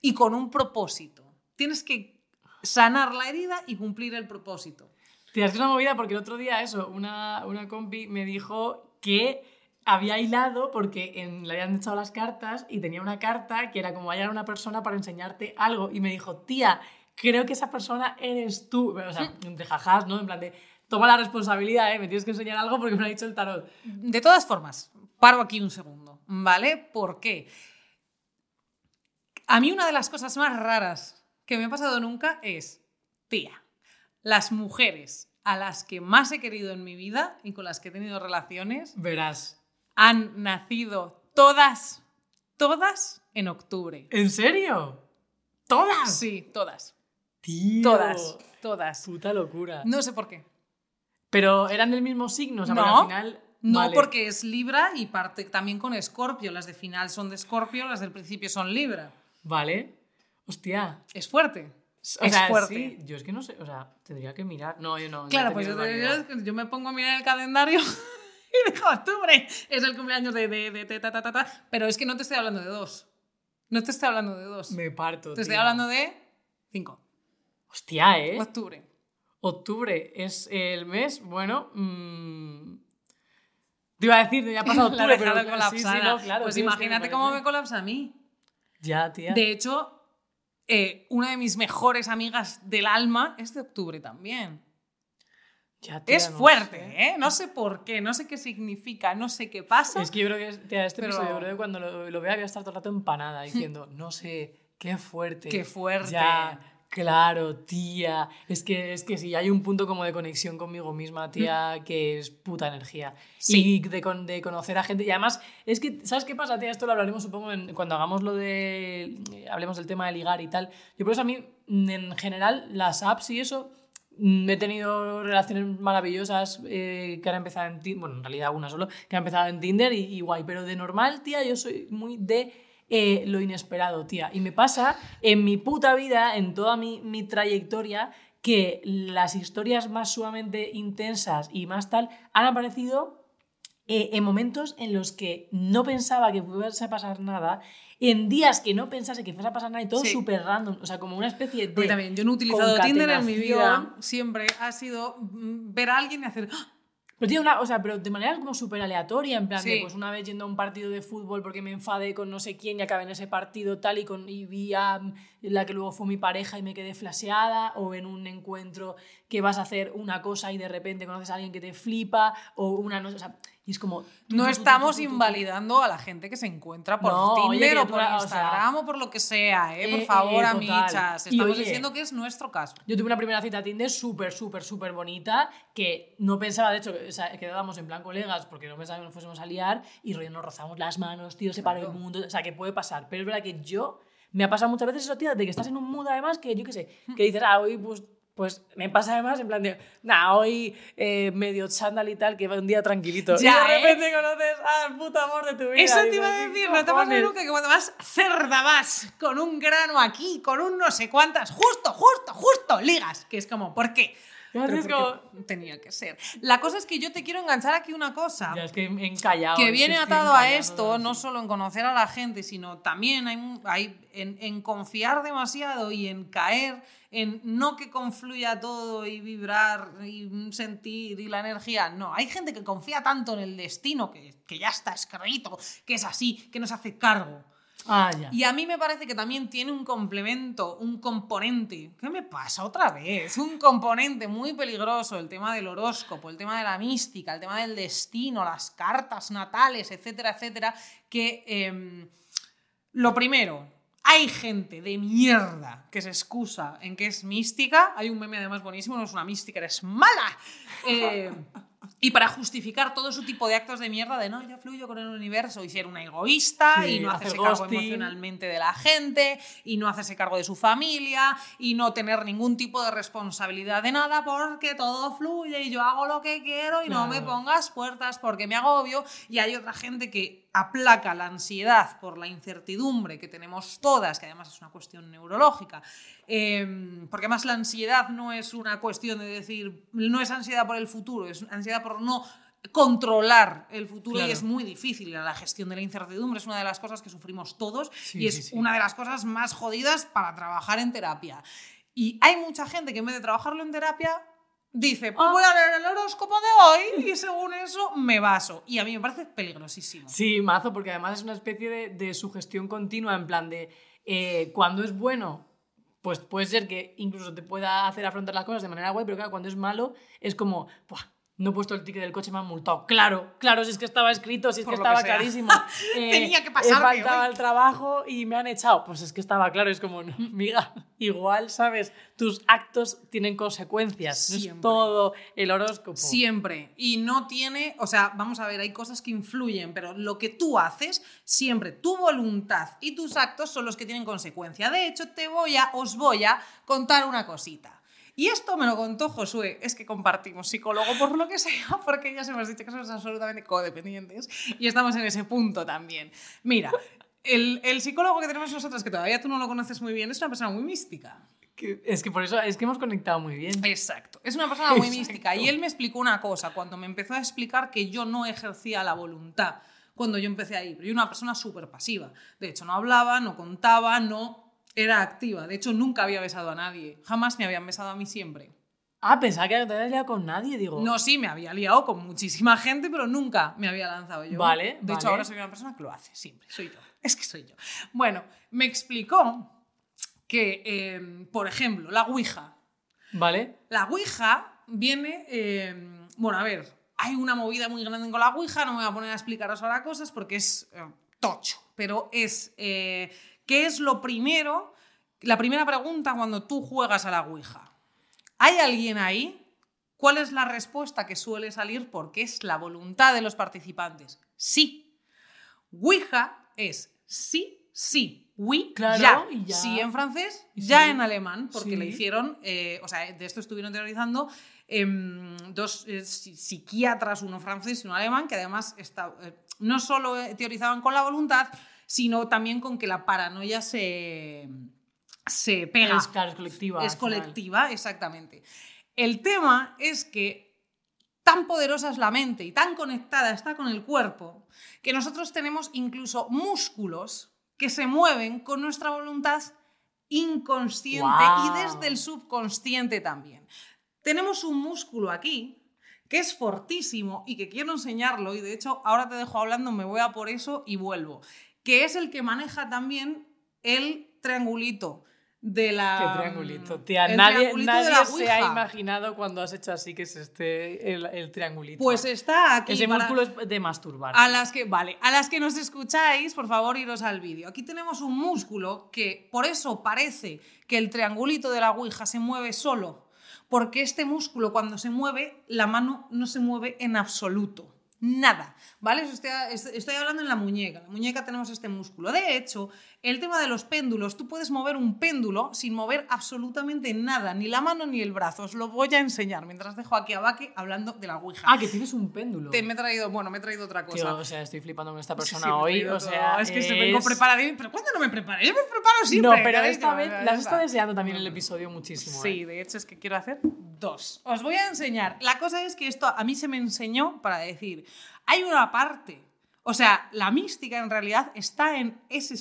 Speaker 2: y con un propósito. Tienes que sanar la herida y cumplir el propósito.
Speaker 1: Tía, es que es una movida porque el otro día, eso, una, una compi me dijo que había hilado porque en- le habían echado las cartas y tenía una carta que era como hallar a una persona para enseñarte algo. Y me dijo, tía, creo que esa persona eres tú. O sea, entre jajás, ¿no? En plan de, toma la responsabilidad, ¿eh? Me tienes que enseñar algo porque me lo ha dicho el tarot.
Speaker 2: De todas formas, paro aquí un segundo, ¿vale? ¿Por qué? A mí una de las cosas más raras que me ha pasado nunca es, tía, las mujeres a las que más he querido en mi vida y con las que he tenido relaciones
Speaker 1: Verás.
Speaker 2: Han nacido todas, todas en octubre.
Speaker 1: ¿En serio? ¿Todas?
Speaker 2: Sí, todas.
Speaker 1: Tío.
Speaker 2: Todas, todas.
Speaker 1: Puta locura.
Speaker 2: No sé por qué.
Speaker 1: Pero eran del mismo signo, o sea,
Speaker 2: No.
Speaker 1: porque al final...
Speaker 2: No,
Speaker 1: Vale.
Speaker 2: porque es Libra y parte también con Escorpio. Las de final son de Escorpio, las del principio son Libra.
Speaker 1: Vale. Hostia.
Speaker 2: Es fuerte.
Speaker 1: O
Speaker 2: es
Speaker 1: sea,
Speaker 2: fuerte.
Speaker 1: sí, yo es que no sé, o sea, tendría que mirar. No, yo no.
Speaker 2: Claro,
Speaker 1: no
Speaker 2: pues te- yo- yo me pongo a mirar el calendario <laughs> <laughs> y digo, octubre es el cumpleaños de, de, de, ta, ta, ta, ta. Pero es que no te estoy hablando de dos. No te estoy hablando de dos.
Speaker 1: Me parto.
Speaker 2: te estoy hablando de cinco.
Speaker 1: Hostia, ¿eh?
Speaker 2: Octubre.
Speaker 1: Octubre es el mes, bueno. mm, Te iba a decir, ya ha pasado <laughs> octubre, pero.
Speaker 2: colapsada.
Speaker 1: Sí, sí, no, claro,
Speaker 2: pues imagínate cómo me colapsa a mí.
Speaker 1: Ya, tía.
Speaker 2: De hecho, eh, una de mis mejores amigas del alma es de octubre también.
Speaker 1: Ya, tía,
Speaker 2: Es
Speaker 1: no
Speaker 2: fuerte,
Speaker 1: sé.
Speaker 2: ¿eh? No sé por qué, no sé qué significa, no sé qué pasa.
Speaker 1: Es que yo creo que tía, este
Speaker 2: Pero-
Speaker 1: episodio, creo que cuando lo, lo vea voy a estar todo el rato empanada <laughs> diciendo, no sé, qué fuerte.
Speaker 2: Qué fuerte.
Speaker 1: Ya, claro, tía. Es que, es que sí, hay un punto como de conexión conmigo misma, tía, que es puta energía.
Speaker 2: Mm. Sí.
Speaker 1: Y de, con- de conocer a gente. Y además, es que, ¿sabes qué pasa, tía? Esto lo hablaremos, supongo, en- cuando hagamos lo de. eh, Hablemos del tema de ligar y tal. Yo por eso a mí, mm, en general, las apps y eso. Mm, He tenido relaciones maravillosas eh, que han empezado en Tinder, bueno, en realidad una solo, que han empezado en Tinder y, guay, pero de normal, tía, yo soy muy de eh, lo inesperado, tía. Y me pasa en mi puta vida, en toda mi, mi trayectoria, que las historias más sumamente intensas y más tal han aparecido eh, en momentos en los que no pensaba que a pasar nada, en días que no pensase que fuese a pasar nada y todo
Speaker 2: Sí.
Speaker 1: súper random, o sea, como una especie de...
Speaker 2: Porque también yo no he utilizado Tinder en mi vida. Siempre ha sido mm, ver a alguien y hacer. ¡Ah!
Speaker 1: Pero, una, o sea, pero de manera como súper aleatoria, en plan de, pues una vez yendo a un partido de fútbol porque me enfadé con no sé quién y acabé en ese partido tal y, con, y vi a mm, la que luego fue mi pareja y me quedé flaseada, o en un encuentro que vas a hacer una cosa y de repente conoces a alguien que te flipa, o una no, o sea, y es como... tú,
Speaker 2: No
Speaker 1: tú,
Speaker 2: estamos
Speaker 1: tú,
Speaker 2: invalidando a la gente que se encuentra por
Speaker 1: No, oye,
Speaker 2: Tinder o por
Speaker 1: criatura, o sea,
Speaker 2: Instagram o por lo que sea, ¿eh? Por
Speaker 1: eh,
Speaker 2: favor,
Speaker 1: eh,
Speaker 2: amichas. Estamos
Speaker 1: oye,
Speaker 2: diciendo que es nuestro caso.
Speaker 1: Yo tuve una primera cita a Tinder súper, súper, súper bonita, que no pensaba, de hecho, que, o sea, quedábamos en plan colegas porque no pensaba que nos fuésemos a liar y rollo nos rozamos las manos, tío, se paró el
Speaker 2: Claro.
Speaker 1: mundo, o sea, que puede pasar. Pero es verdad que yo, me ha pasado muchas veces eso, tío, de que estás en un mood además que yo qué sé, que dices, ah, hoy pues... Pues me pasa además en plan de, nah, hoy eh, medio chándal y tal, que va un día tranquilito.
Speaker 2: Ya,
Speaker 1: y de
Speaker 2: ¿eh?
Speaker 1: repente conoces al puto amor de tu vida.
Speaker 2: Eso te iba a decir,
Speaker 1: ¿qué
Speaker 2: ¿no te pasa nunca que cuando vas cerda vas con un grano aquí, con un no sé cuántas, justo, justo, justo, ligas? Que es como, ¿por qué?
Speaker 1: Ya,
Speaker 2: Pero
Speaker 1: es como-
Speaker 2: tenía que ser. La cosa es que yo te quiero enganchar aquí una cosa.
Speaker 1: Ya, es que encallado.
Speaker 2: que viene atado a esto,
Speaker 1: no
Speaker 2: solo en conocer a la gente, sino también hay, hay en, en confiar demasiado y en caer en no que confluya todo y vibrar y sentir y la energía. No, hay gente que confía tanto en el destino que, que ya está escrito, que es así, que no se hace cargo.
Speaker 1: Ah, ya.
Speaker 2: Y a mí me parece que también tiene un complemento, un componente. ¿Qué me pasa otra vez? Un componente muy peligroso, el tema del horóscopo, el tema de la mística, el tema del destino, las cartas natales, etcétera, etcétera, que em, lo primero, hay gente de mierda que se excusa en que es mística. Hay un meme además buenísimo, no es una mística, eres mala. <laughs> Eh, y para justificar todo su tipo de actos de mierda de no, yo fluyo con el universo y ser una egoísta
Speaker 1: Sí,
Speaker 2: y no
Speaker 1: hacer
Speaker 2: hacerse cargo emocionalmente de la gente y no hacerse cargo de su familia y no tener ningún tipo de responsabilidad de nada porque todo fluye y yo hago lo que quiero y no me pongas puertas porque me agobio y hay otra gente que aplaca la ansiedad por la incertidumbre que tenemos todas, que además es una cuestión neurológica, eh, porque además la ansiedad no es una cuestión de decir, no es ansiedad por el futuro, es ansiedad por no controlar el futuro
Speaker 1: Claro.
Speaker 2: y es muy difícil. La gestión de la incertidumbre es una de las cosas que sufrimos todos
Speaker 1: Sí,
Speaker 2: y es
Speaker 1: sí, sí.
Speaker 2: una de las cosas más jodidas para trabajar en terapia. Y hay mucha gente que en vez de trabajarlo en terapia dice, pues voy a leer el horóscopo de hoy y según eso me baso. Y a mí me parece peligrosísimo.
Speaker 1: Sí, mazo, porque además es una especie de, de sugestión continua, en plan de eh, cuando es bueno, pues puede ser que incluso te pueda hacer afrontar las cosas de manera guay, pero claro, cuando es malo es como, "Buah, no he puesto el ticket del coche, me han multado. Claro, claro, si es que estaba escrito, si es
Speaker 2: Por
Speaker 1: que estaba clarísimo. <laughs> Eh,
Speaker 2: Tenía que
Speaker 1: faltado
Speaker 2: hoy.
Speaker 1: al trabajo y me han echado. Pues es que estaba claro, es como, amiga, igual, ¿sabes? Tus actos tienen consecuencias, no es todo el horóscopo.
Speaker 2: Siempre. Y no tiene, o sea, vamos a ver, hay cosas que influyen, pero lo que tú haces, siempre tu voluntad y tus actos son los que tienen consecuencia. De hecho, te voy a, os voy a contar una cosita. Y esto me lo contó Josué, es que compartimos psicólogo por lo que sea, <laughs> porque ya se hemos dicho que somos absolutamente codependientes y estamos en ese punto también. Mira, el, el psicólogo que tenemos nosotros, que todavía tú no lo conoces muy bien, es una persona muy mística.
Speaker 1: Es que por eso es que hemos conectado muy bien.
Speaker 2: Exacto. Es una persona muy
Speaker 1: Exacto.
Speaker 2: mística. Y él me explicó una cosa cuando me empezó a explicar que yo no ejercía la voluntad cuando yo empecé a ir. Yo era una persona súper pasiva. De hecho, no hablaba, no contaba, no era activa. De hecho, nunca había besado a nadie. Jamás me habían besado a mí siempre.
Speaker 1: Ah, pensaba que no te habías liado con nadie, digo.
Speaker 2: No, sí, me había liado con muchísima gente, pero nunca me había lanzado yo.
Speaker 1: Vale,
Speaker 2: De hecho, ahora soy una persona que lo hace siempre. Soy yo. Es que soy yo. Bueno, me explicó que, eh, por ejemplo, la Ouija.
Speaker 1: ¿Vale?
Speaker 2: La Ouija viene. eh, bueno, a ver, hay una movida muy grande con la Ouija, no me voy a poner a explicaros ahora cosas porque es eh, tocho, pero es. ¿Qué es lo primero? La primera pregunta cuando tú juegas a la Ouija. ¿Hay alguien ahí? ¿Cuál es la respuesta que suele salir? Porque es la voluntad de los participantes. Sí. Ouija es sí, sí. Oui,
Speaker 1: Claro,
Speaker 2: ya. Sí en francés, ya en alemán, porque
Speaker 1: Sí.
Speaker 2: le hicieron, eh, o sea, de esto estuvieron teorizando em, dos eh, psi- psiquiatras, uno francés y uno alemán, que además está- eh, no solo teorizaban con la voluntad, sino también con que la paranoia se, se pega.
Speaker 1: Es, claro, es colectiva.
Speaker 2: Es
Speaker 1: final.
Speaker 2: colectiva, exactamente. El tema es que tan poderosa es la mente y tan conectada está con el cuerpo que nosotros tenemos incluso músculos que se mueven con nuestra voluntad inconsciente y desde el subconsciente también. Tenemos un músculo aquí que es fortísimo y que quiero enseñarlo y de hecho ahora te dejo hablando, me voy a por eso y vuelvo, que es el que maneja también el triangulito de la...
Speaker 1: Qué triangulito, tía.
Speaker 2: el
Speaker 1: Nadie,
Speaker 2: triangulito de
Speaker 1: nadie
Speaker 2: la
Speaker 1: se ha imaginado cuando has hecho así que es este el, el triangulito.
Speaker 2: Pues está aquí.
Speaker 1: Ese
Speaker 2: para-
Speaker 1: músculo es de masturbar.
Speaker 2: A las que, vale, a las que nos escucháis, por favor, iros al vídeo. Aquí tenemos un músculo que por eso parece que el triangulito de la Ouija se mueve solo. Porque este músculo, cuando se mueve, la mano no se mueve en absoluto. Nada, ¿vale? Estoy hablando en la muñeca. En la muñeca tenemos este músculo. De hecho, el tema de los péndulos, tú puedes mover un péndulo sin mover absolutamente nada, ni la mano ni el brazo. Os lo voy a enseñar mientras dejo aquí a Baque hablando de la Ouija.
Speaker 1: Ah, que tienes un péndulo.
Speaker 2: Te- me he traído, bueno, me he traído otra cosa.
Speaker 1: Tío, o sea, estoy flipando con esta <laughs> persona
Speaker 2: sí,
Speaker 1: hoy. O sea,
Speaker 2: es que se vengo
Speaker 1: es-
Speaker 2: preparada. Pero ¿cuándo no me preparo? Yo me preparo siempre.
Speaker 1: No, pero esta vez las está deseando también el episodio muchísimo.
Speaker 2: Sí,
Speaker 1: ¿eh?
Speaker 2: de hecho es que quiero hacer dos. Os voy a enseñar. La cosa es que esto a mí se me enseñó para decir, hay una parte, o sea, la mística en realidad está en ese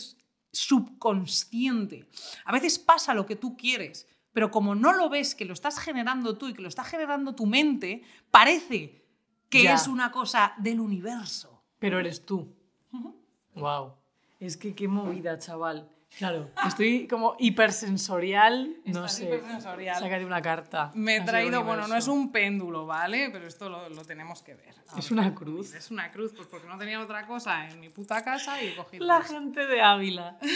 Speaker 2: subconsciente. A veces pasa lo que tú quieres, pero como no lo ves, que lo estás generando tú y que lo está generando tu mente, parece que
Speaker 1: Ya.
Speaker 2: es una cosa del universo.
Speaker 1: Pero eres tú. Wow. Es que qué movida, chaval. Claro, estoy como hipersensorial. no
Speaker 2: Estás
Speaker 1: sé.
Speaker 2: hipersensorial.
Speaker 1: Sácate una carta.
Speaker 2: Me he traído, bueno, no es un péndulo, ¿vale? Pero esto lo, lo tenemos que ver.
Speaker 1: Es una cruz.
Speaker 2: Es una cruz, pues porque no tenía otra cosa en mi puta casa y he cogido.
Speaker 1: La
Speaker 2: esto.
Speaker 1: gente de Ávila. <laughs>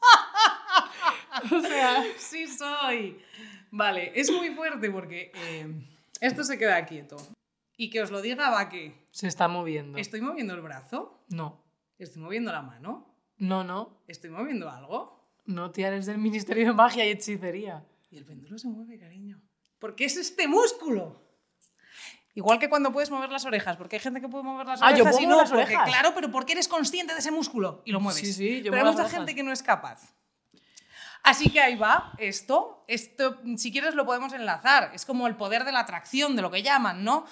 Speaker 1: <laughs> o sea,
Speaker 2: Sí soy. Vale, es muy fuerte porque eh, esto se queda quieto. Y que os lo diga va que
Speaker 1: se está moviendo.
Speaker 2: estoy moviendo el brazo,
Speaker 1: No,
Speaker 2: estoy moviendo la mano,
Speaker 1: no, no.
Speaker 2: estoy moviendo algo
Speaker 1: No, tía, eres del Ministerio de Magia y Hechicería.
Speaker 2: y el péndulo se mueve, cariño. Porque es este músculo. Igual que cuando puedes mover las orejas, porque hay gente que puede mover las
Speaker 1: Ah, yo
Speaker 2: orejas
Speaker 1: puedo
Speaker 2: y no,
Speaker 1: las
Speaker 2: porque,
Speaker 1: orejas.
Speaker 2: claro, pero porque eres consciente de ese músculo y lo mueves.
Speaker 1: Sí, sí, yo
Speaker 2: pero hay
Speaker 1: muevo
Speaker 2: mucha
Speaker 1: las
Speaker 2: gente
Speaker 1: orejas.
Speaker 2: que no es capaz. Así que ahí va esto. Esto, si quieres, lo podemos enlazar. Es como el poder de la atracción, de lo que llaman, ¿no?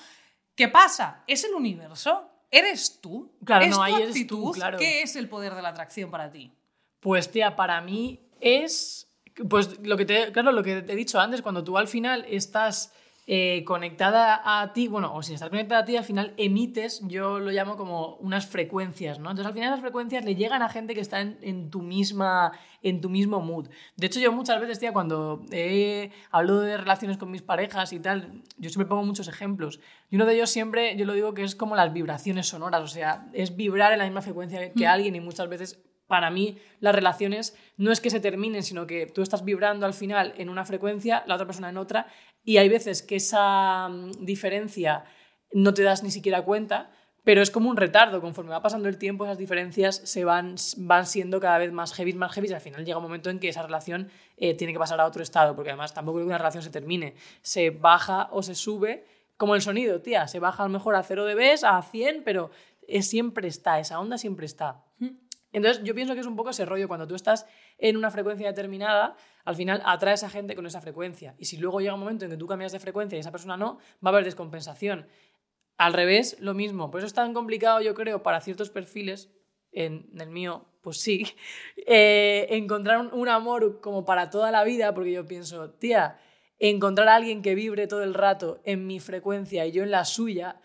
Speaker 2: ¿Qué pasa? ¿Es el universo? ¿Eres tú?
Speaker 1: Claro,
Speaker 2: ¿Es
Speaker 1: no,
Speaker 2: tu
Speaker 1: ahí eres tú,
Speaker 2: actitud?
Speaker 1: claro.
Speaker 2: ¿Qué es el poder de la atracción para ti?
Speaker 1: Pues tía, para mí es pues lo que te claro, lo que te he dicho antes, cuando tú al final estás eh, conectada a ti, bueno, o sin estar conectada a ti, al final emites, yo lo llamo como unas frecuencias, ¿no? Entonces al final las frecuencias le llegan a gente que está en, en tu misma, en tu mismo mood. De hecho, yo muchas veces, tía, cuando he hablo de relaciones con mis parejas y tal, yo siempre pongo muchos ejemplos. Y uno de ellos siempre, yo lo digo que es como las vibraciones sonoras, o sea, es vibrar en la misma frecuencia que alguien y muchas veces para mí las relaciones no es que se terminen, sino que tú estás vibrando al final en una frecuencia, la otra persona en otra, y hay veces que esa mm, diferencia no te das ni siquiera cuenta, pero es como un retardo, conforme va pasando el tiempo esas diferencias se van, van siendo cada vez más heavy, más heavy, y al final llega un momento en que esa relación eh, tiene que pasar a otro estado, porque además tampoco creo que una relación se termine, se baja o se sube, como el sonido, tía, se baja a lo mejor a 0 dB, a 100, pero es, siempre está, esa onda siempre está. Entonces, yo pienso que es un poco ese rollo, cuando tú estás en una frecuencia determinada, al final atraes a gente con esa frecuencia. Y si luego llega un momento en que tú cambias de frecuencia y esa persona no, va a haber descompensación. Al revés, lo mismo. Por eso es tan complicado, yo creo, para ciertos perfiles, en el mío, pues sí, <laughs> eh, encontrar un, un amor como para toda la vida, porque yo pienso, tía, encontrar a alguien que vibre todo el rato en mi frecuencia y yo en la suya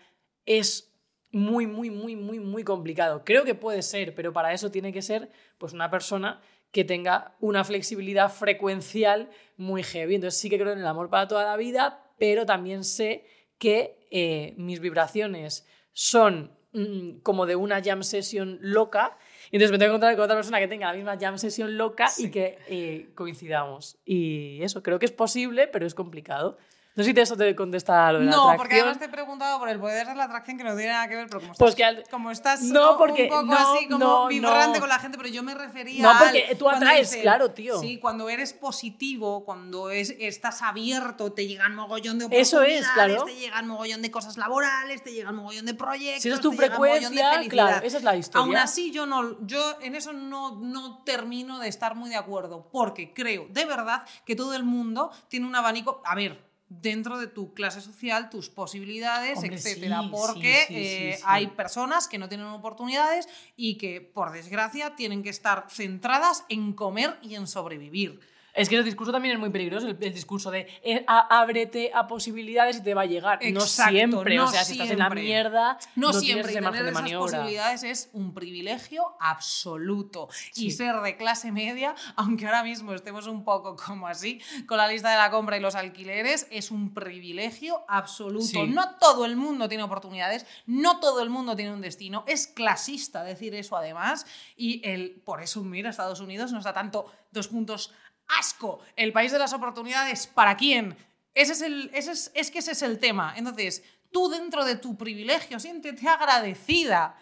Speaker 1: es muy, muy, muy, muy, muy complicado. Creo que puede ser, pero para eso tiene que ser pues una persona que tenga una flexibilidad frecuencial muy heavy. Entonces sí que creo en el amor para toda la vida, pero también sé que eh, mis vibraciones son mm, como de una jam session loca. Y entonces me tengo que encontrar con otra persona que tenga la misma jam session loca y que eh, coincidamos. Y eso, creo que es posible, pero es complicado. No sé si eso te contesta lo de la
Speaker 2: No,
Speaker 1: atracción.
Speaker 2: porque además te he preguntado por el poder de la atracción que no tiene nada que ver, pero como estás,
Speaker 1: Pues que al-
Speaker 2: como estás
Speaker 1: No,
Speaker 2: un
Speaker 1: porque-
Speaker 2: poco
Speaker 1: no,
Speaker 2: así como
Speaker 1: no,
Speaker 2: vibrante
Speaker 1: no.
Speaker 2: con la gente, pero yo me refería
Speaker 1: No,
Speaker 2: al-
Speaker 1: porque tú
Speaker 2: cuando
Speaker 1: atraes, claro, tío.
Speaker 2: Sí, cuando eres positivo, cuando es, estás abierto, te llegan mogollón de
Speaker 1: Eso es,
Speaker 2: oportunidades,
Speaker 1: claro.
Speaker 2: te llegan mogollón de cosas laborales, te llegan mogollón de proyectos,
Speaker 1: Si esa es tu
Speaker 2: te de
Speaker 1: frecuencia,
Speaker 2: felicidad.
Speaker 1: claro, esa es la historia.
Speaker 2: Aún así, yo, no, yo en eso no, no termino de estar muy de acuerdo, porque creo de verdad que todo el mundo tiene un abanico. A ver. Dentro de tu clase social, tus posibilidades,
Speaker 1: Hombre,
Speaker 2: etcétera.
Speaker 1: sí,
Speaker 2: porque
Speaker 1: sí, sí, sí,
Speaker 2: eh, hay personas que no tienen oportunidades y que, por desgracia, tienen que estar centradas en comer y en sobrevivir.
Speaker 1: Es que el discurso también es muy peligroso, el, el discurso de eh, a- ábrete a posibilidades y te va a llegar. no siempre,
Speaker 2: no
Speaker 1: o sea, si estás en la mierda,
Speaker 2: No,
Speaker 1: no,
Speaker 2: siempre,
Speaker 1: tienes
Speaker 2: y
Speaker 1: ese margen
Speaker 2: tener
Speaker 1: de
Speaker 2: esas posibilidades es un privilegio absoluto.
Speaker 1: Sí.
Speaker 2: Y ser de clase media, aunque ahora mismo estemos un poco como así, con la lista de la compra y los alquileres, es un privilegio absoluto.
Speaker 1: Sí.
Speaker 2: No todo el mundo tiene oportunidades, no todo el mundo tiene un destino. Es clasista decir eso además. Y el, por eso, mira, Estados Unidos nos da tanto dos puntos asco. El país de las oportunidades, ¿para quién? Ese es, el, ese es, es que ese es el tema. Entonces, tú dentro de tu privilegio, siéntete agradecida.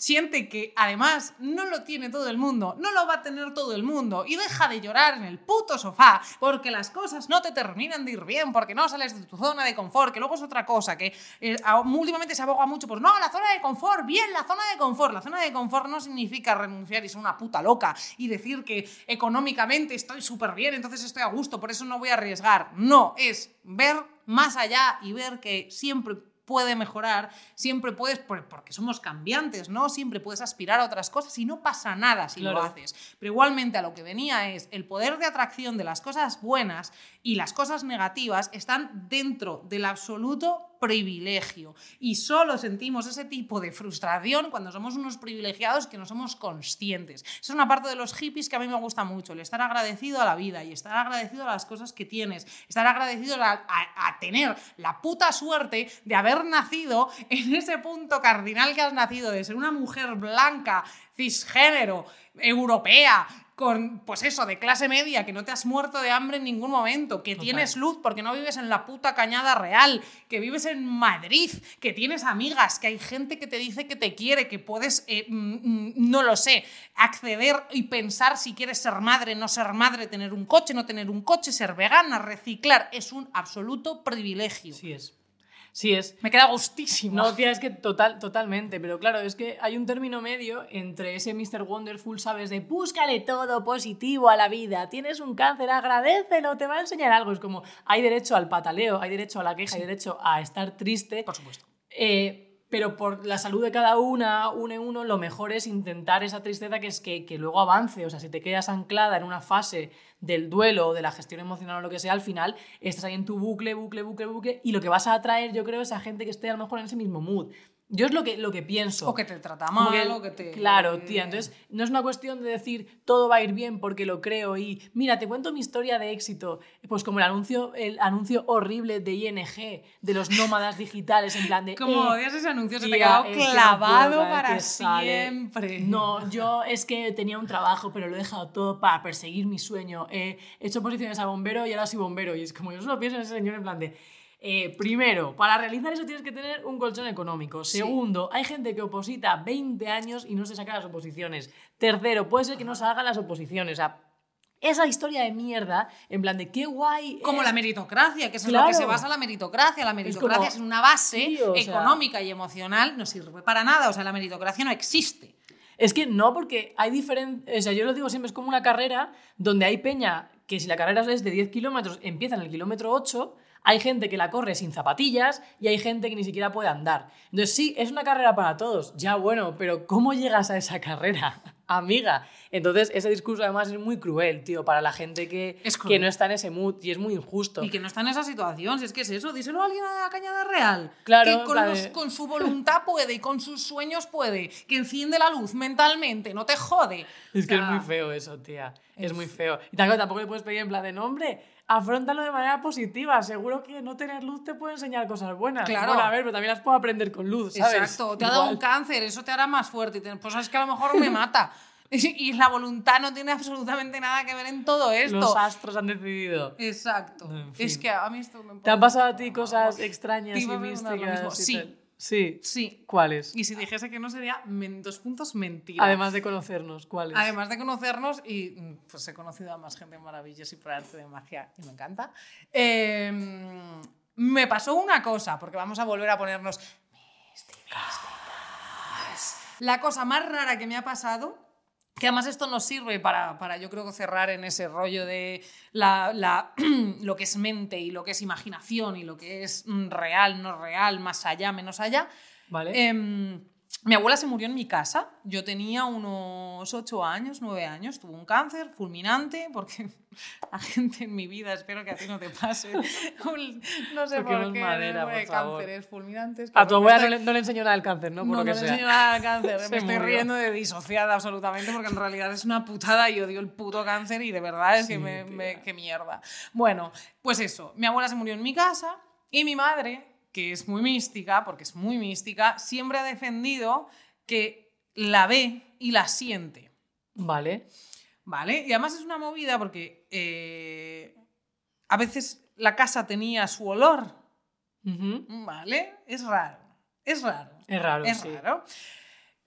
Speaker 2: Siente que además no lo tiene todo el mundo, no lo va a tener todo el mundo y deja de llorar en el puto sofá porque las cosas no te terminan de ir bien, porque no sales de tu zona de confort, que luego es otra cosa, que eh, últimamente se aboga mucho por no, la zona de confort, bien, la zona de confort. La zona de confort no significa renunciar y ser una puta loca y decir que económicamente estoy súper bien, entonces estoy a gusto, por eso no voy a arriesgar. No, es ver más allá y ver que siempre puede mejorar, siempre puedes, por- porque somos cambiantes, ¿no? Siempre puedes aspirar a otras cosas y no pasa nada si lo haces. Pero igualmente a lo que venía es el poder de atracción de las cosas buenas y las cosas negativas están dentro del absoluto privilegio y solo sentimos ese tipo de frustración cuando somos unos privilegiados que no somos conscientes. Es una parte de los hippies que a mí me gusta mucho, el estar agradecido a la vida y estar agradecido a las cosas que tienes, estar agradecido a, a- a tener la puta suerte de haber nacido en ese punto cardinal que has nacido, de ser una mujer blanca, cisgénero, europea, con, pues eso, de clase media, que no te has muerto de hambre en ningún momento, que
Speaker 1: Total.
Speaker 2: tienes luz porque no vives en la puta cañada real, que vives en Madrid, que tienes amigas, que hay gente que te dice que te quiere, que puedes, eh, mm, mm, no lo sé, acceder y pensar si quieres ser madre, no ser madre, tener un coche, no tener un coche, ser vegana, reciclar, es un absoluto privilegio.
Speaker 1: Sí es. Sí es.
Speaker 2: Me queda gustísimo.
Speaker 1: No, tía, es que total, totalmente, pero claro, es que hay un término medio entre ese Mr. Wonderful, ¿sabes? De búscale todo positivo a la vida, tienes un cáncer, agradecelo, te va a enseñar algo. Es como, hay derecho al pataleo, hay derecho a la queja, hay derecho a estar triste.
Speaker 2: Por supuesto.
Speaker 1: Eh, pero por la salud de cada una, uno en uno, lo mejor es intentar esa tristeza que es que, que luego avance. O sea, si te quedas anclada en una fase del duelo o de la gestión emocional o lo que sea, al final estás ahí en tu bucle, bucle, bucle, bucle, y lo que vas a atraer, yo creo, es a gente que esté a lo mejor en ese mismo mood. Yo es lo que, lo que pienso.
Speaker 2: O que te trata mal,
Speaker 1: que-
Speaker 2: o que te...
Speaker 1: Claro, tía. Entonces, no es una cuestión de decir todo va a ir bien porque lo creo y mira, te cuento mi historia de éxito. Pues como el anuncio, el anuncio horrible de ING, de los nómadas <laughs> digitales, en plan de.
Speaker 2: Como
Speaker 1: eh,
Speaker 2: odias ese anuncio, se te ha
Speaker 1: tía,
Speaker 2: quedado clavado para siempre.
Speaker 1: No, yo es que tenía un trabajo, pero lo he dejado todo para perseguir mi sueño. He hecho posiciones a bombero y ahora soy bombero. Y es como yo solo pienso en ese señor en plan de. Eh, primero, para realizar eso tienes que tener un colchón económico.
Speaker 2: Sí.
Speaker 1: Segundo, hay gente que oposita 20 años y no se saca las oposiciones. Tercero, puede ser que no se hagan las oposiciones. O sea, esa historia de mierda, en plan de qué guay.
Speaker 2: Como
Speaker 1: es-
Speaker 2: la meritocracia, que es en
Speaker 1: Claro.
Speaker 2: lo que se basa la meritocracia. La meritocracia
Speaker 1: como-
Speaker 2: es, una base
Speaker 1: Sí, o sea-
Speaker 2: económica y emocional, no sirve para nada. O sea, la meritocracia no existe.
Speaker 1: Es que no, porque hay diferentes. O sea, yo lo digo siempre, es como una carrera donde hay peña que si la carrera es de 10 kilómetros, empieza en el kilómetro 8. Hay gente que la corre sin zapatillas y hay gente que ni siquiera puede andar. Entonces, sí, es una carrera para todos. Ya bueno, pero ¿cómo llegas a esa carrera? <laughs> amiga. Entonces, ese discurso además es muy cruel, tío, para la gente que,
Speaker 2: Es
Speaker 1: que no está en ese mood y es muy injusto.
Speaker 2: Y que no está en esa situación, si es que es eso, díselo a alguien a la cañada real.
Speaker 1: Claro,
Speaker 2: que con, los- su voluntad puede y con sus sueños puede, que enciende la luz mentalmente, no te jode.
Speaker 1: Es que es muy feo eso, tía. Es muy feo. Y tampoco, tampoco le puedes pedir en plan de nombre. Afrontalo de manera positiva. Seguro que no tener luz te puede enseñar cosas buenas.
Speaker 2: Claro.
Speaker 1: Bueno, a ver, pero también las puedo aprender con luz, ¿sabes?
Speaker 2: Exacto, te ha dado un
Speaker 1: Igual.
Speaker 2: cáncer, eso te hará más fuerte. Pues es que a lo mejor me mata. <laughs> Y la voluntad no tiene absolutamente nada que ver en todo esto.
Speaker 1: Los astros han decidido.
Speaker 2: Exacto.
Speaker 1: En
Speaker 2: Es
Speaker 1: fin.
Speaker 2: que a mí esto me
Speaker 1: ¿Te han pasado a ti cosas extrañas y místicas? y
Speaker 2: Sí.
Speaker 1: tal? Sí.
Speaker 2: Sí.
Speaker 1: ¿Cuáles?
Speaker 2: Y si dijese que no sería men- dos puntos mentira.
Speaker 1: Además de conocernos, ¿cuáles?
Speaker 2: Además de conocernos, y mm, pues he conocido a más gente maravillosa y por arte de magia, y me encanta. eh, me pasó una cosa, porque vamos a volver a ponernos místicas. La cosa más rara que me ha pasado, que además esto nos sirve para, para yo creo cerrar en ese rollo de la, la- <clears throat> lo que es mente y lo que es imaginación y lo que es mm, real, no real, más allá, menos allá.
Speaker 1: ¿Vale?
Speaker 2: Em, mi abuela se murió en mi casa. Yo tenía unos 8 años, 9 años. Tuvo un cáncer fulminante, porque <laughs> a gente en mi vida, espero que a ti no te pase. <laughs> un- no sé por qué.
Speaker 1: madera, por favor.
Speaker 2: cánceres fulminantes.
Speaker 1: a tu
Speaker 2: que
Speaker 1: abuela
Speaker 2: me
Speaker 1: no
Speaker 2: estoy-
Speaker 1: le, no le enseñó nada del cáncer, ¿no? Por
Speaker 2: no,
Speaker 1: lo que
Speaker 2: no le
Speaker 1: sea.
Speaker 2: enseño nada al cáncer. <laughs> Me estoy
Speaker 1: murió.
Speaker 2: riendo de disociada absolutamente porque en realidad es una putada y odio el puto cáncer y de verdad es que
Speaker 1: Sí,
Speaker 2: me,
Speaker 1: tía.
Speaker 2: me- qué mierda. Bueno, pues eso. Mi abuela se murió en mi casa y mi madre, que es muy mística, porque es muy mística, siempre ha defendido que la ve y la siente.
Speaker 1: Vale.
Speaker 2: ¿Vale? Y además es una movida porque eh, a veces la casa tenía su olor. ¿Vale? Es raro. Es raro.
Speaker 1: Es raro,
Speaker 2: Es
Speaker 1: sí.
Speaker 2: raro.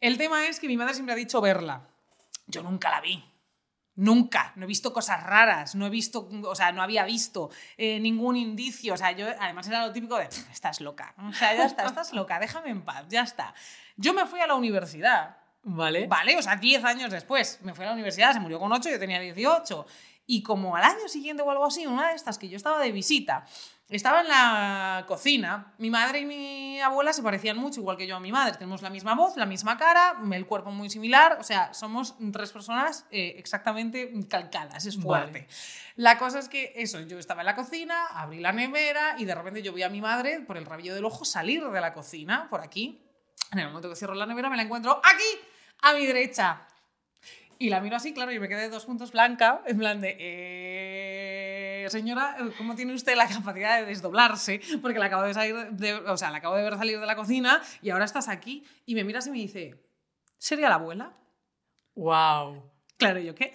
Speaker 2: El tema es que mi madre siempre ha dicho verla. Yo nunca la vi. Nunca. No he visto cosas raras. No he visto, o sea, no había visto eh, ningún indicio. O sea, yo, además era lo típico de, "Pff, estás loca. O sea, ya está, estás loca, déjame en paz, ya está. Yo me fui a la universidad.
Speaker 1: Vale.
Speaker 2: Vale, o sea, 10 años después. Me fui a la universidad, se murió con 8, yo tenía 18. Y como al año siguiente o algo así, una de estas que yo estaba de visita, estaba en la cocina, mi madre y mi abuela se parecían mucho, igual que yo a mi madre. Tenemos la misma voz, la misma cara, el cuerpo muy similar, o sea, somos tres personas eh, exactamente calcadas, es fuerte.
Speaker 1: Vale.
Speaker 2: La cosa es que eso, yo estaba en la cocina, abrí la nevera y de repente yo vi a mi madre por el rabillo del ojo salir de la cocina, por aquí. En el momento que cierro la nevera me la encuentro aquí, a mi derecha. Y la miro así, claro, y me quedé dos puntos blanca, en plan de, eh, señora, ¿cómo tiene usted la capacidad de desdoblarse? Porque la acabo de salir, de, o sea, la acabo de ver salir de la cocina y ahora estás aquí. Y me miras y me dice, ¿sería la abuela?
Speaker 1: Wow.
Speaker 2: Claro, ¿yo qué?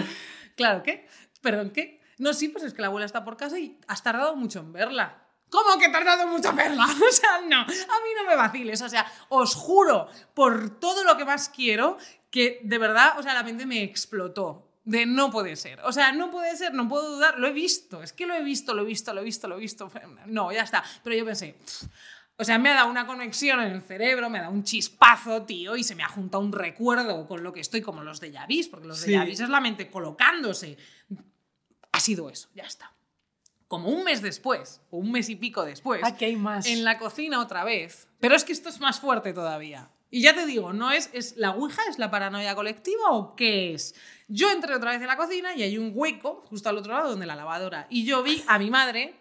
Speaker 2: <laughs> claro, ¿qué? ¿Perdón, qué? No, sí, pues es que la abuela está por casa y has tardado mucho en verla. ¿Cómo que he tardado mucho en verla? <laughs> O sea, no, a mí no me vaciles. O sea, os juro por todo lo que más quiero que de verdad, o sea, la mente me explotó. De no puede ser. O sea, no puede ser, no puedo dudar. Lo he visto, es que lo he visto, lo he visto, lo he visto, lo he visto. No, ya está. Pero yo pensé, "Pff, o sea, me ha dado una conexión en el cerebro, me ha dado un chispazo, tío, y se me ha juntado un recuerdo con lo que estoy, como los de Yavis, porque los
Speaker 1: Sí.
Speaker 2: de Yavis es la mente colocándose. Ha sido eso, ya está. Como un mes después, o un mes y pico después,
Speaker 1: Aquí hay más.
Speaker 2: en la cocina otra vez. Pero es que esto es más fuerte todavía. Y ya te digo, ¿no es, es la Ouija? ¿Es la paranoia colectiva o qué es? Yo entré otra vez en la cocina y hay un hueco justo al otro lado donde la lavadora. Y yo vi a mi madre,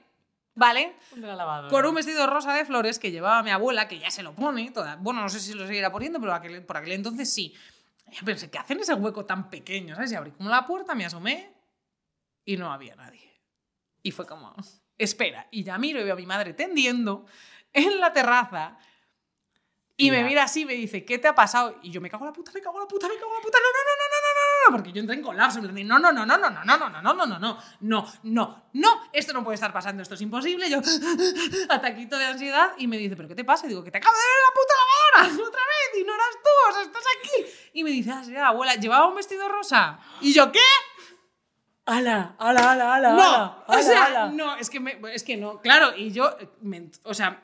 Speaker 2: ¿vale?
Speaker 1: De la lavadora.
Speaker 2: Con un vestido rosa de flores que llevaba mi abuela, que ya se lo pone. Toda, bueno, no sé si lo seguirá poniendo, pero aquel- por aquel entonces sí. Yo pensé, ¿qué hacen ese hueco tan pequeño? ¿Sabes? Y abrí como la puerta, me asomé y no había nadie. Y fue como, espera. Y ya miro y veo a mi madre tendiendo en la terraza. Y me
Speaker 1: Tía.
Speaker 2: mira así y me dice, ¿qué te ha pasado? Y yo me cago en la puta, me cago en la puta, me cago en la puta. No, no, no, no, no, no, no, no. Porque yo entré en colapso. Plan de, no, no, no, no, no, no, no, no, no, no, no, no, no, no, no, no, esto no puede estar pasando, esto es imposible. Yo, ataquito de ansiedad. Y me dice, ¿pero qué te pasa? Y digo, que te acabo de ver la puta lavadora otra vez. Y no eras tú, o sea, estás aquí. Y me dice, ah, sí, la abuela, ¿llevaba un vestido rosa? Y yo, ¿qué?
Speaker 1: ¡Hala! ¡Hala, hala, hala!
Speaker 2: No,
Speaker 1: hala,
Speaker 2: o sea,
Speaker 1: hala!
Speaker 2: no, es que, me- es que no, claro, y yo, eh, me- o sea,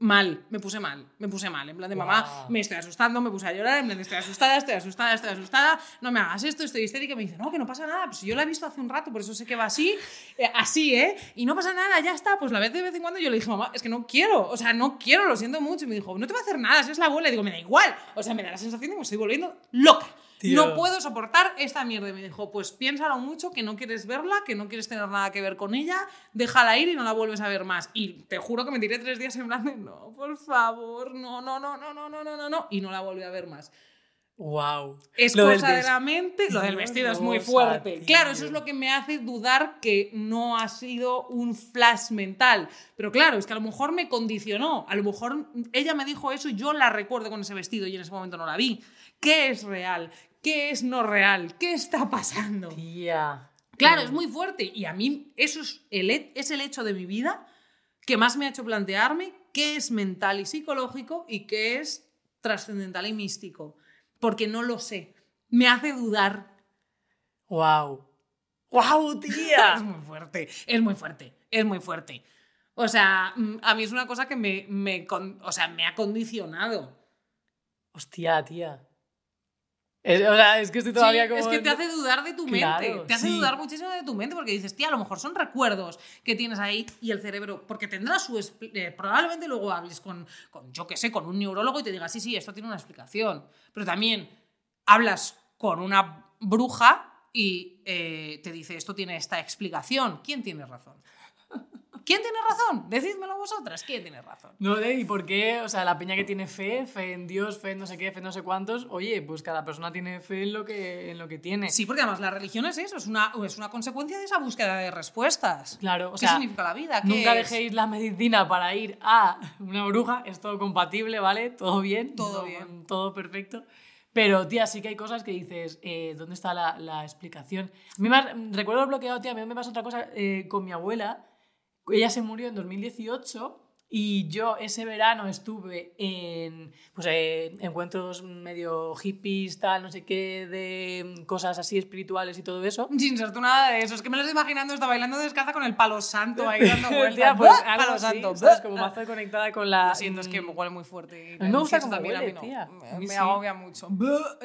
Speaker 2: mal, me puse mal, me puse mal, en plan de mamá, me estoy asustando, me puse a llorar, en plan de estoy asustada, estoy asustada, estoy asustada, no me hagas esto, estoy histérica, me dice, no, que no pasa nada, pues yo la he visto hace un rato, por eso sé que va así, eh, así, ¿eh? Y no pasa nada, ya está, pues la vez de vez en cuando yo le dije, mamá, es que no quiero, o sea, no quiero, lo siento mucho, y me dijo, no te va a hacer nada, si es la abuela, y digo, me da igual, o sea, me da la sensación de que me estoy volviendo loca.
Speaker 1: Tío.
Speaker 2: No puedo soportar esta mierda. Y me dijo, pues piénsalo mucho, que no quieres verla, que no quieres tener nada que ver con ella, déjala ir y no la vuelves a ver más. Y te juro que me tiré tres días en plan de, no, por favor, no, no, no, no, no, no, no, no, no. Y no la volví a ver más.
Speaker 1: Wow.
Speaker 2: Es
Speaker 1: Lo
Speaker 2: cosa de la mente. Lo del vestido es muy fuerte.
Speaker 1: tío.
Speaker 2: Claro, eso es lo que me hace dudar que no ha sido un flash mental. Pero claro, es que a lo mejor me condicionó. A lo mejor ella me dijo eso y yo la recuerdo con ese vestido y en ese momento no la vi. ¿Qué es real? ¿Qué es no real? ¿Qué está pasando?
Speaker 1: Tía.
Speaker 2: Claro, es muy fuerte. Y a mí eso es el, he- es el hecho de mi vida que más me ha hecho plantearme qué es mental y psicológico y qué es trascendental y místico. Porque no lo sé. Me hace dudar.
Speaker 1: Wow. Wow, <laughs>
Speaker 2: Es
Speaker 1: tía.
Speaker 2: muy fuerte, es muy fuerte, es muy fuerte. O sea, mm, a mí es una cosa que me, me o sea, me ha condicionado.
Speaker 1: Hostia, tía. Es, o sea, es que estoy todavía
Speaker 2: Sí,
Speaker 1: como.
Speaker 2: Es que te hace dudar de tu
Speaker 1: Claro,
Speaker 2: mente. Te hace
Speaker 1: sí.
Speaker 2: dudar muchísimo de tu mente porque dices, tía, a lo mejor son recuerdos que tienes ahí y el cerebro, porque tendrá su. eh, probablemente luego hables con, con, yo qué sé, con un neurólogo y te diga, sí, sí, esto tiene una explicación. Pero también hablas con una bruja y eh, te dice, esto tiene esta explicación. ¿Quién tiene razón? ¿Quién tiene razón? Decídmelo vosotras. ¿Quién tiene razón?
Speaker 1: No, ¿y por qué? O sea, la peña que tiene fe, fe en Dios, fe en no sé qué, fe en no sé cuántos, oye, pues cada persona tiene fe en lo que, en lo que tiene.
Speaker 2: Sí, porque además la religión es eso, es una, es una consecuencia de esa búsqueda de respuestas.
Speaker 1: Claro, o
Speaker 2: ¿Qué
Speaker 1: sea,
Speaker 2: significa la vida? ¿Qué
Speaker 1: Nunca
Speaker 2: es?
Speaker 1: dejéis la medicina para ir a una bruja, es todo compatible, ¿vale? Todo bien.
Speaker 2: Todo bien.
Speaker 1: Todo perfecto. Pero, tía, sí que hay cosas que dices, eh, ¿dónde está la, la explicación? A mí me recuerdo el bloqueado, tía, a mí me pasa otra cosa eh, con mi abuela. Ella se murió en 2018 y yo ese verano estuve en pues, eh, encuentros medio hippies, tal, no sé qué, de cosas así espirituales y todo eso.
Speaker 2: Sin ser tú nada de eso, es que me lo estoy imaginando, está bailando descalza con el palo santo ahí dando <laughs> vueltas.
Speaker 1: Pues
Speaker 2: palo
Speaker 1: así,
Speaker 2: santo.
Speaker 1: ¿sabes? Como mazo conectada con la...
Speaker 2: Lo siento, es que me huele muy fuerte.
Speaker 1: me gusta cómo
Speaker 2: también, a
Speaker 1: huele,
Speaker 2: mí no.
Speaker 1: tía.
Speaker 2: Me, me
Speaker 1: sí.
Speaker 2: agobia mucho.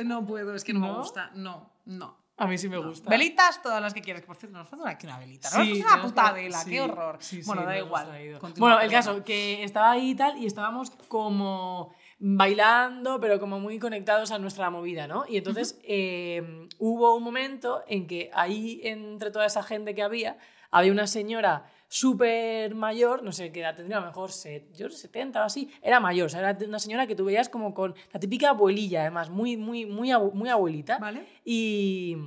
Speaker 2: No puedo, es que no, me
Speaker 1: ¿No?
Speaker 2: gusta. No, no.
Speaker 1: A mí sí me gusta.
Speaker 2: Velitas, todas las que quieres. Por cierto, nos falta aquí una velita. No nos falta una puta
Speaker 1: que-
Speaker 2: vela,
Speaker 1: sí,
Speaker 2: qué horror.
Speaker 1: sí, sí,
Speaker 2: bueno,
Speaker 1: no
Speaker 2: da igual.
Speaker 1: Bueno, el caso, que estaba ahí y tal, y estábamos como bailando, pero como muy conectados a nuestra movida, ¿no? Y entonces <laughs> eh, hubo un momento en que ahí, entre toda esa gente que había, había una señora súper mayor, no sé qué edad tendría, a lo mejor se- yo no sé, 70 o así, era mayor, o sea, era una señora que tú veías como con la típica abuelilla, además, muy, muy, muy, muy abuelita.
Speaker 2: ¿Vale?
Speaker 1: Y,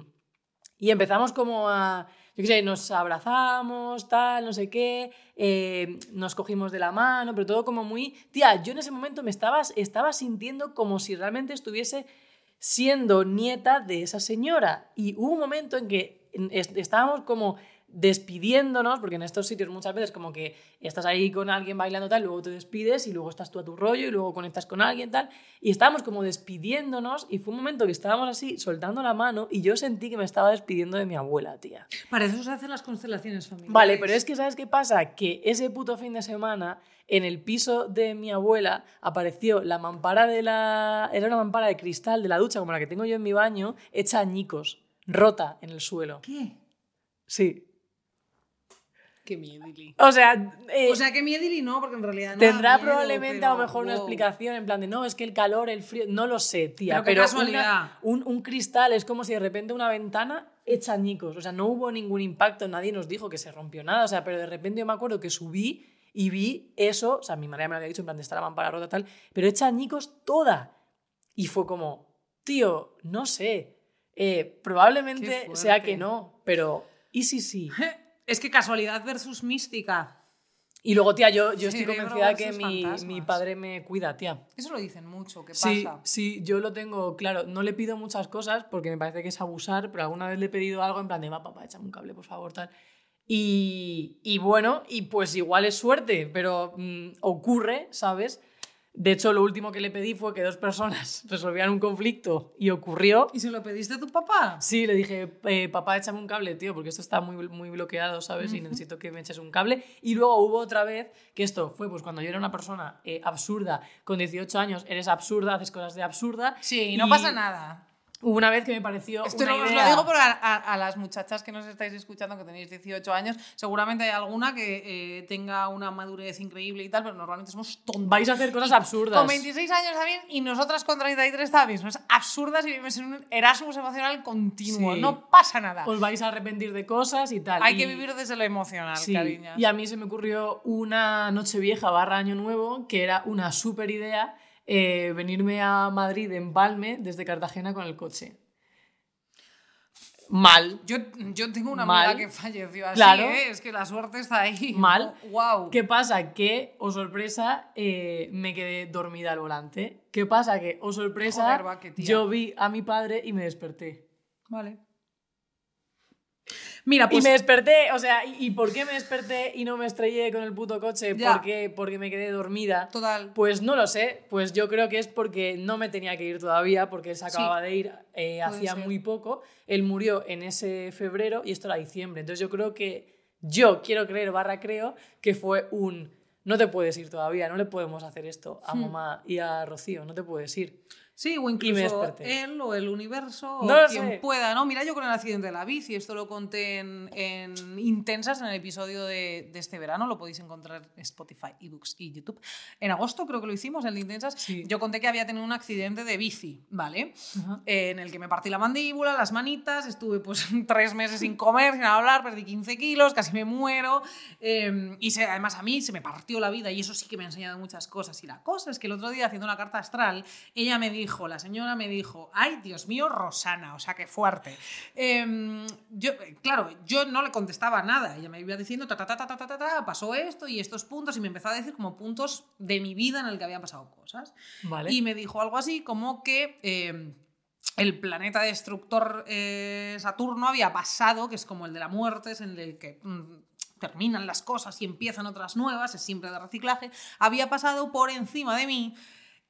Speaker 1: y empezamos como a, yo qué sé, nos abrazamos, tal, no sé qué, eh, nos cogimos de la mano, pero todo como muy... Tía, yo en ese momento me estaba, estaba sintiendo como si realmente estuviese siendo nieta de esa señora. Y hubo un momento en que estábamos como despidiéndonos, porque en estos sitios muchas veces como que estás ahí con alguien bailando tal, luego te despides y luego estás tú a tu rollo y luego conectas con alguien tal, y estábamos como despidiéndonos y fue un momento que estábamos así soltando la mano y yo sentí que me estaba despidiendo de mi abuela, tía.
Speaker 2: Para eso se hacen las constelaciones familiares.
Speaker 1: Vale, pero es que ¿sabes qué pasa? Que ese puto fin de semana en el piso de mi abuela apareció la mampara de la... Era una mampara de cristal de la ducha como la que tengo yo en mi baño, hecha añicos, rota en el suelo.
Speaker 2: ¿Qué?
Speaker 1: Sí.
Speaker 2: Qué miedili.
Speaker 1: O sea, eh,
Speaker 2: O sea, que miedili no, porque en realidad no
Speaker 1: tendrá
Speaker 2: miedo,
Speaker 1: probablemente
Speaker 2: pero,
Speaker 1: a lo mejor una explicación en plan de no, es que el calor, el frío, no lo sé, tía.
Speaker 2: Pero qué
Speaker 1: Pero,
Speaker 2: casualidad.
Speaker 1: una- un, un cristal es como si de repente una ventana hecha añicos. O sea, no hubo ningún impacto, nadie nos dijo que se rompió nada. O sea, pero de repente yo me acuerdo que subí y vi eso. O sea, mi madre me lo había dicho en plan de estar la mampara rota tal, pero hecha añicos toda. Y fue como, tío, no sé. eh, probablemente
Speaker 2: Qué
Speaker 1: sea que no, pero ¿y si sí? <laughs>
Speaker 2: Es que casualidad versus mística.
Speaker 1: Y luego, tía, yo, yo estoy
Speaker 2: Cerebro
Speaker 1: convencida que mi, mi padre me cuida, tía.
Speaker 2: Eso lo dicen mucho, ¿qué
Speaker 1: Sí,
Speaker 2: pasa?
Speaker 1: sí, yo lo tengo claro. No le pido muchas cosas porque me parece que es abusar, pero alguna vez le he pedido algo en plan de, va, papá, échame un cable, por favor, tal. Y, y bueno, y pues igual es suerte, pero mm, ocurre, ¿sabes? De hecho, lo último que le pedí fue que dos personas <laughs> resolvieran un conflicto y ocurrió.
Speaker 2: ¿Y se lo pediste a tu papá?
Speaker 1: Sí, le dije, eh, papá, échame un cable, tío, porque esto está muy, muy bloqueado, ¿sabes? Y necesito que me eches un cable. Y luego hubo otra vez, que esto fue pues cuando yo era una persona eh, absurda, con 18 años, eres absurda, haces cosas de absurda.
Speaker 2: Sí, no
Speaker 1: y-
Speaker 2: pasa nada.
Speaker 1: Hubo una vez que me pareció
Speaker 2: Esto
Speaker 1: una
Speaker 2: no os
Speaker 1: idea...
Speaker 2: lo digo porque a, a- a las muchachas que nos estáis escuchando, que tenéis 18 años, seguramente hay alguna que eh, tenga una madurez increíble y tal, pero normalmente somos tontas.
Speaker 1: Vais a hacer cosas absurdas.
Speaker 2: Con 26 años también y nosotras con 33 también. Somos absurdas y vivimos en un Erasmus emocional continuo.
Speaker 1: Sí.
Speaker 2: No pasa nada.
Speaker 1: Os vais a arrepentir de cosas y tal.
Speaker 2: Hay
Speaker 1: y-
Speaker 2: que vivir desde lo emocional,
Speaker 1: Sí,
Speaker 2: cariño.
Speaker 1: y a mí se me ocurrió una noche vieja barra año nuevo, que era una súper idea eh, venirme a Madrid en Palme desde Cartagena con el coche. Mal.
Speaker 2: Yo, yo tengo una
Speaker 1: Mal.
Speaker 2: amiga que falleció así,
Speaker 1: Claro.
Speaker 2: ¿eh? es que la suerte está ahí.
Speaker 1: Mal.
Speaker 2: Wow.
Speaker 1: ¿Qué pasa? Que, oh sorpresa, eh, me quedé dormida al volante. ¿Qué pasa? Que, oh sorpresa,
Speaker 2: Joder, va,
Speaker 1: yo vi a mi padre y me desperté.
Speaker 2: Vale. Mira, pues
Speaker 1: y me desperté, o sea, ¿y, y por qué me desperté y no me estrellé con el puto coche?
Speaker 2: Ya.
Speaker 1: ¿Por qué? Porque me quedé dormida.
Speaker 2: total.
Speaker 1: Pues no lo sé, pues yo creo que es porque no me tenía que ir todavía, porque él se acababa de ir eh, hacía
Speaker 2: ser.
Speaker 1: muy poco. Él murió en ese febrero y esto era diciembre. Entonces yo creo que, yo quiero creer, barra creo, que fue un, no te puedes ir todavía, no le podemos hacer esto a
Speaker 2: Hmm.
Speaker 1: mamá y a Rocío, no te puedes ir.
Speaker 2: Sí, o incluso él o el universo
Speaker 1: No
Speaker 2: o quien
Speaker 1: sé.
Speaker 2: pueda, ¿no? Mira, yo con el accidente de la bici, esto lo conté en, en Intensas, en el episodio de, de este verano, lo podéis encontrar en Spotify, ebooks y YouTube. En agosto creo que lo hicimos, de Intensas.
Speaker 1: Sí.
Speaker 2: Yo conté que había tenido un accidente de bici, ¿vale?
Speaker 1: Ajá.
Speaker 2: Eh, en el que me partí la mandíbula, las manitas, estuve pues <laughs> tres meses sin comer, sin hablar, perdí 15 kilos, casi me muero. eh, y se- además a mí se me partió la vida y eso sí que me ha enseñado muchas cosas. Y la cosa es que el otro día haciendo una carta astral, ella me dijo, dijo, la señora me dijo, ay, Dios mío, Rosana, o sea, qué fuerte. Em, yo, claro, yo no le contestaba nada, ella me iba diciendo, ta, ta, ta, ta, ta, ta, ta, pasó esto y estos puntos, y me empezaba a decir como puntos de mi vida en el que habían pasado cosas.
Speaker 1: Vale.
Speaker 2: Y me dijo algo así como que... Em, el planeta destructor eh, Saturno había pasado, que es como el de la muerte, es en el que mm, terminan las cosas y empiezan otras nuevas, es siempre de reciclaje, había pasado por encima de mí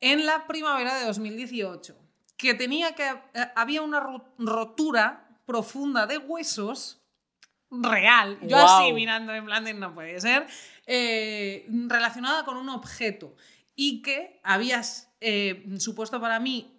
Speaker 2: en la primavera de 2018, que tenía que eh, había una ro- rotura profunda de huesos real, yo así mirando en plan de no puede ser, eh, relacionada con un objeto. Y que habías eh, supuesto para mí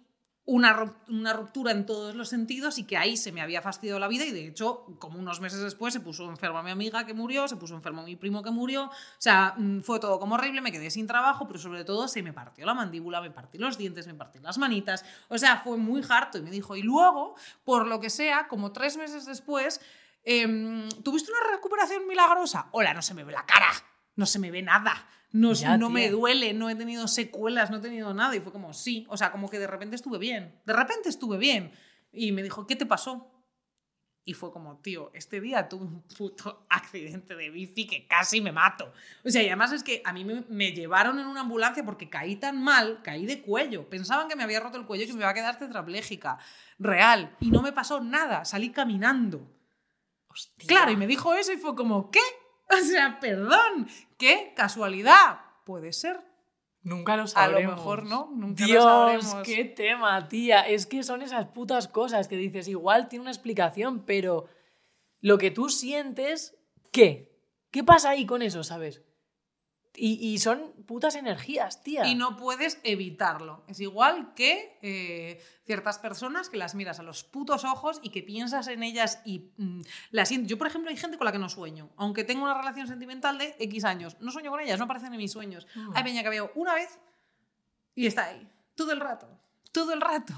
Speaker 2: una, ru- una ruptura en todos los sentidos y que ahí se me había fastidiado la vida y de hecho como unos meses después se puso enferma mi amiga que murió, se puso enfermo mi primo que murió, o sea, mm, fue todo como horrible, me quedé sin trabajo, pero sobre todo se me partió la mandíbula, me partí los dientes, me partí las manitas, o sea, fue muy harto y me dijo, y luego, por lo que sea, como tres meses después, em, ¿tuviste una recuperación milagrosa? Hola, no se me ve la cara, no se me ve nada. No,
Speaker 1: Ya,
Speaker 2: no me duele, no he tenido secuelas, no he tenido nada. Y fue como, sí, o sea, como que de repente estuve bien. De repente estuve bien. Y me dijo, ¿qué te pasó? Y fue como, tío, este día tuve un puto <laughs> accidente de bici que casi me mato. O sea, y además es que a mí me, me llevaron en una ambulancia porque caí tan mal, caí de cuello. Pensaban que me había roto el cuello y que me iba a quedar tetrapléjica. Real. Y no me pasó nada, salí caminando.
Speaker 1: Hostia.
Speaker 2: Claro, y me dijo eso y fue como, ¿qué? <laughs> O sea, perdón, ¿qué casualidad? Puede ser.
Speaker 1: Nunca lo
Speaker 2: A
Speaker 1: sabremos.
Speaker 2: lo mejor no, nunca lo
Speaker 1: Dios,
Speaker 2: sabremos.
Speaker 1: qué tema, tía. Es que son esas putas cosas que dices, igual tiene una explicación, pero lo que tú sientes, ¿qué? ¿Qué pasa ahí con eso, sabes? Y, y son putas energías, tía.
Speaker 2: Y no puedes evitarlo. Es igual que eh, ciertas personas que las miras a los putos ojos y que piensas en ellas y mm, las sientes. Yo, por ejemplo, hay gente con la que no sueño. Aunque tengo una relación sentimental de X años. No sueño con ellas, no aparecen en mis sueños.
Speaker 1: Mm.
Speaker 2: Hay peña que veo una vez y está ahí. Todo el rato. Todo el rato.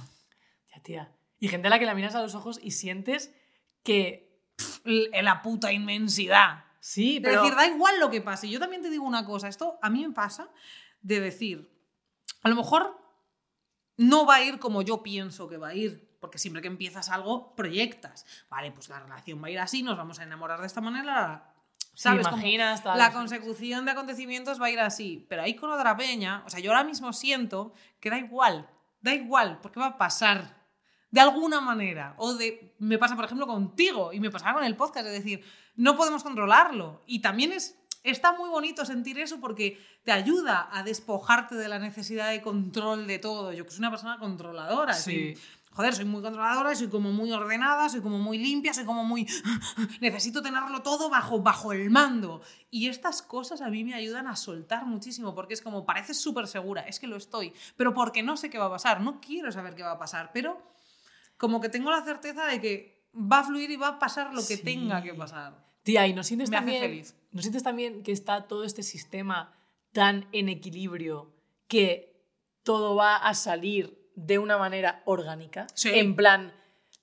Speaker 1: Ya, tía. Y gente a la que la miras a los ojos y sientes que.
Speaker 2: L- La puta inmensidad.
Speaker 1: Sí,
Speaker 2: De
Speaker 1: pero.
Speaker 2: decir, da igual lo que pase. Yo también te digo una cosa, esto a mí me pasa de decir, a lo mejor no va a ir como yo pienso que va a ir, porque siempre que empiezas algo, proyectas. Vale, pues la relación va a ir así, nos vamos a enamorar de esta manera. ¿Sabes? Como
Speaker 1: imaginas, tal,
Speaker 2: la
Speaker 1: sí.
Speaker 2: consecución de acontecimientos va a ir así. Pero ahí con otra peña, o sea, yo ahora mismo siento que da igual, da igual, porque va a pasar de alguna manera. O de, me pasa, por ejemplo, contigo y me pasaba con el podcast, es decir, no podemos controlarlo. Y también es, está muy bonito sentir eso porque te ayuda a despojarte de la necesidad de control de todo. Yo que soy una persona controladora.
Speaker 1: Sí.
Speaker 2: joder, soy muy controladora, soy como muy ordenada, soy como muy limpia, soy como muy... <laughs> Necesito tenerlo todo bajo, bajo el mando. Y estas cosas a mí me ayudan a soltar muchísimo, porque es como, pareces súper segura, es que lo estoy, pero porque no sé qué va a pasar, no quiero saber qué va a pasar, pero como que tengo la certeza de que va a fluir y va a pasar lo que
Speaker 1: Sí.
Speaker 2: tenga que pasar.
Speaker 1: Tía, ¿y no sientes,
Speaker 2: Me hace
Speaker 1: también,
Speaker 2: feliz.
Speaker 1: ¿no sientes también que está todo este sistema tan en equilibrio que todo va a salir de una manera orgánica?
Speaker 2: Sí.
Speaker 1: En plan,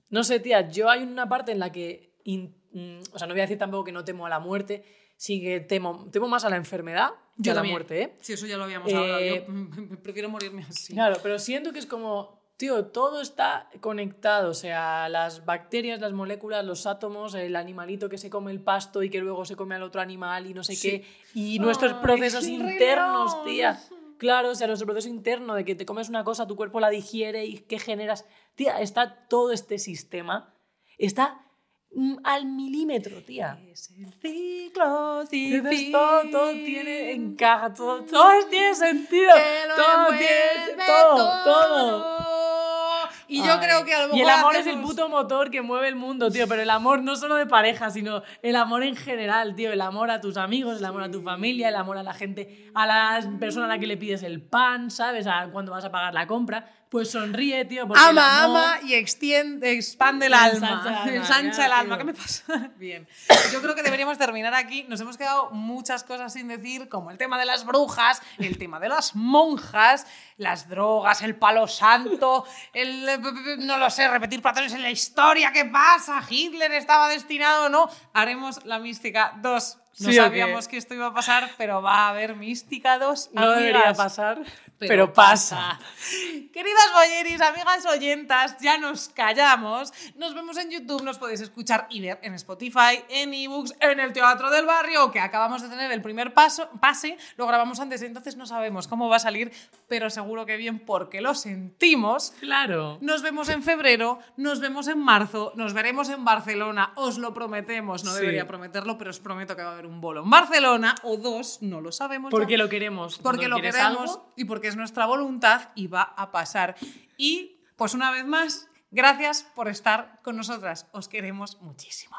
Speaker 1: no sé, tía, yo hay una parte en la que, in- mm, o sea, no voy a decir tampoco que no temo a la muerte, sí que temo, temo más a la enfermedad que a la muerte, ¿eh?
Speaker 2: Sí, eso ya lo habíamos
Speaker 1: Eh,
Speaker 2: hablado. Yo mm, <laughs> prefiero morirme así.
Speaker 1: Claro, pero siento que es como, tío, todo está conectado, o sea, las bacterias, las moléculas, los átomos, el animalito que se come el pasto y que luego se come al otro animal y no sé
Speaker 2: Sí.
Speaker 1: qué, y nuestros procesos internos, tía. Claro, o sea, nuestro proceso interno de que te comes una cosa, tu cuerpo la digiere y que generas. Tía, está todo este sistema, está mm, al milímetro, tía.
Speaker 2: Es el ciclo
Speaker 1: Entonces todo, todo tiene encaja, todo, todo tiene sentido. Todo tiene,
Speaker 2: envuelve
Speaker 1: todo, todo.
Speaker 2: Y yo
Speaker 1: Ay.
Speaker 2: creo que a lo mejor
Speaker 1: Y el amor es el puto motor que mueve el mundo, tío. Pero el amor no solo de pareja, sino el amor en general, tío. El amor a tus amigos, el amor a tu familia, el amor a la gente, a la persona a la que le pides el pan, ¿sabes? A cuando vas a pagar la compra. Pues sonríe, tío. Porque
Speaker 2: Ama,
Speaker 1: amor-
Speaker 2: ama y extiende, expande el alma.
Speaker 1: Ensancha el alma.
Speaker 2: ¿Qué me pasa? <laughs> Bien. <coughs> Yo creo que deberíamos terminar aquí. Nos hemos quedado muchas cosas sin decir, como el tema de las brujas, el tema de las monjas, las drogas, el palo santo, el. No lo sé, repetir patrones en la historia. ¿Qué pasa? ¿Hitler estaba destinado o no? Haremos la mística 2. No sabíamos que esto iba a pasar, pero va a haber mística 2.
Speaker 1: No debería pasar, pero,
Speaker 2: Pero
Speaker 1: pasa.
Speaker 2: Queridas boyeris, amigas oyentas, ya nos callamos. Nos vemos en YouTube, nos podéis escuchar y ver en Spotify, en ebooks, en el Teatro del Barrio, que acabamos de tener el primer paso, pase. Lo grabamos antes, entonces no sabemos cómo va a salir, pero seguro que bien porque lo sentimos.
Speaker 1: Claro.
Speaker 2: Nos vemos en febrero, nos vemos en marzo, nos veremos en Barcelona, os lo prometemos, no
Speaker 1: Sí.
Speaker 2: debería prometerlo, pero os prometo que va a haber un bolo en Barcelona o dos, no lo sabemos. ya.
Speaker 1: Porque lo queremos.
Speaker 2: Porque lo queremos
Speaker 1: algo,
Speaker 2: y porque es nuestra voluntad y va a pasar. Y pues una vez más, gracias por estar con nosotras. Os queremos muchísimo.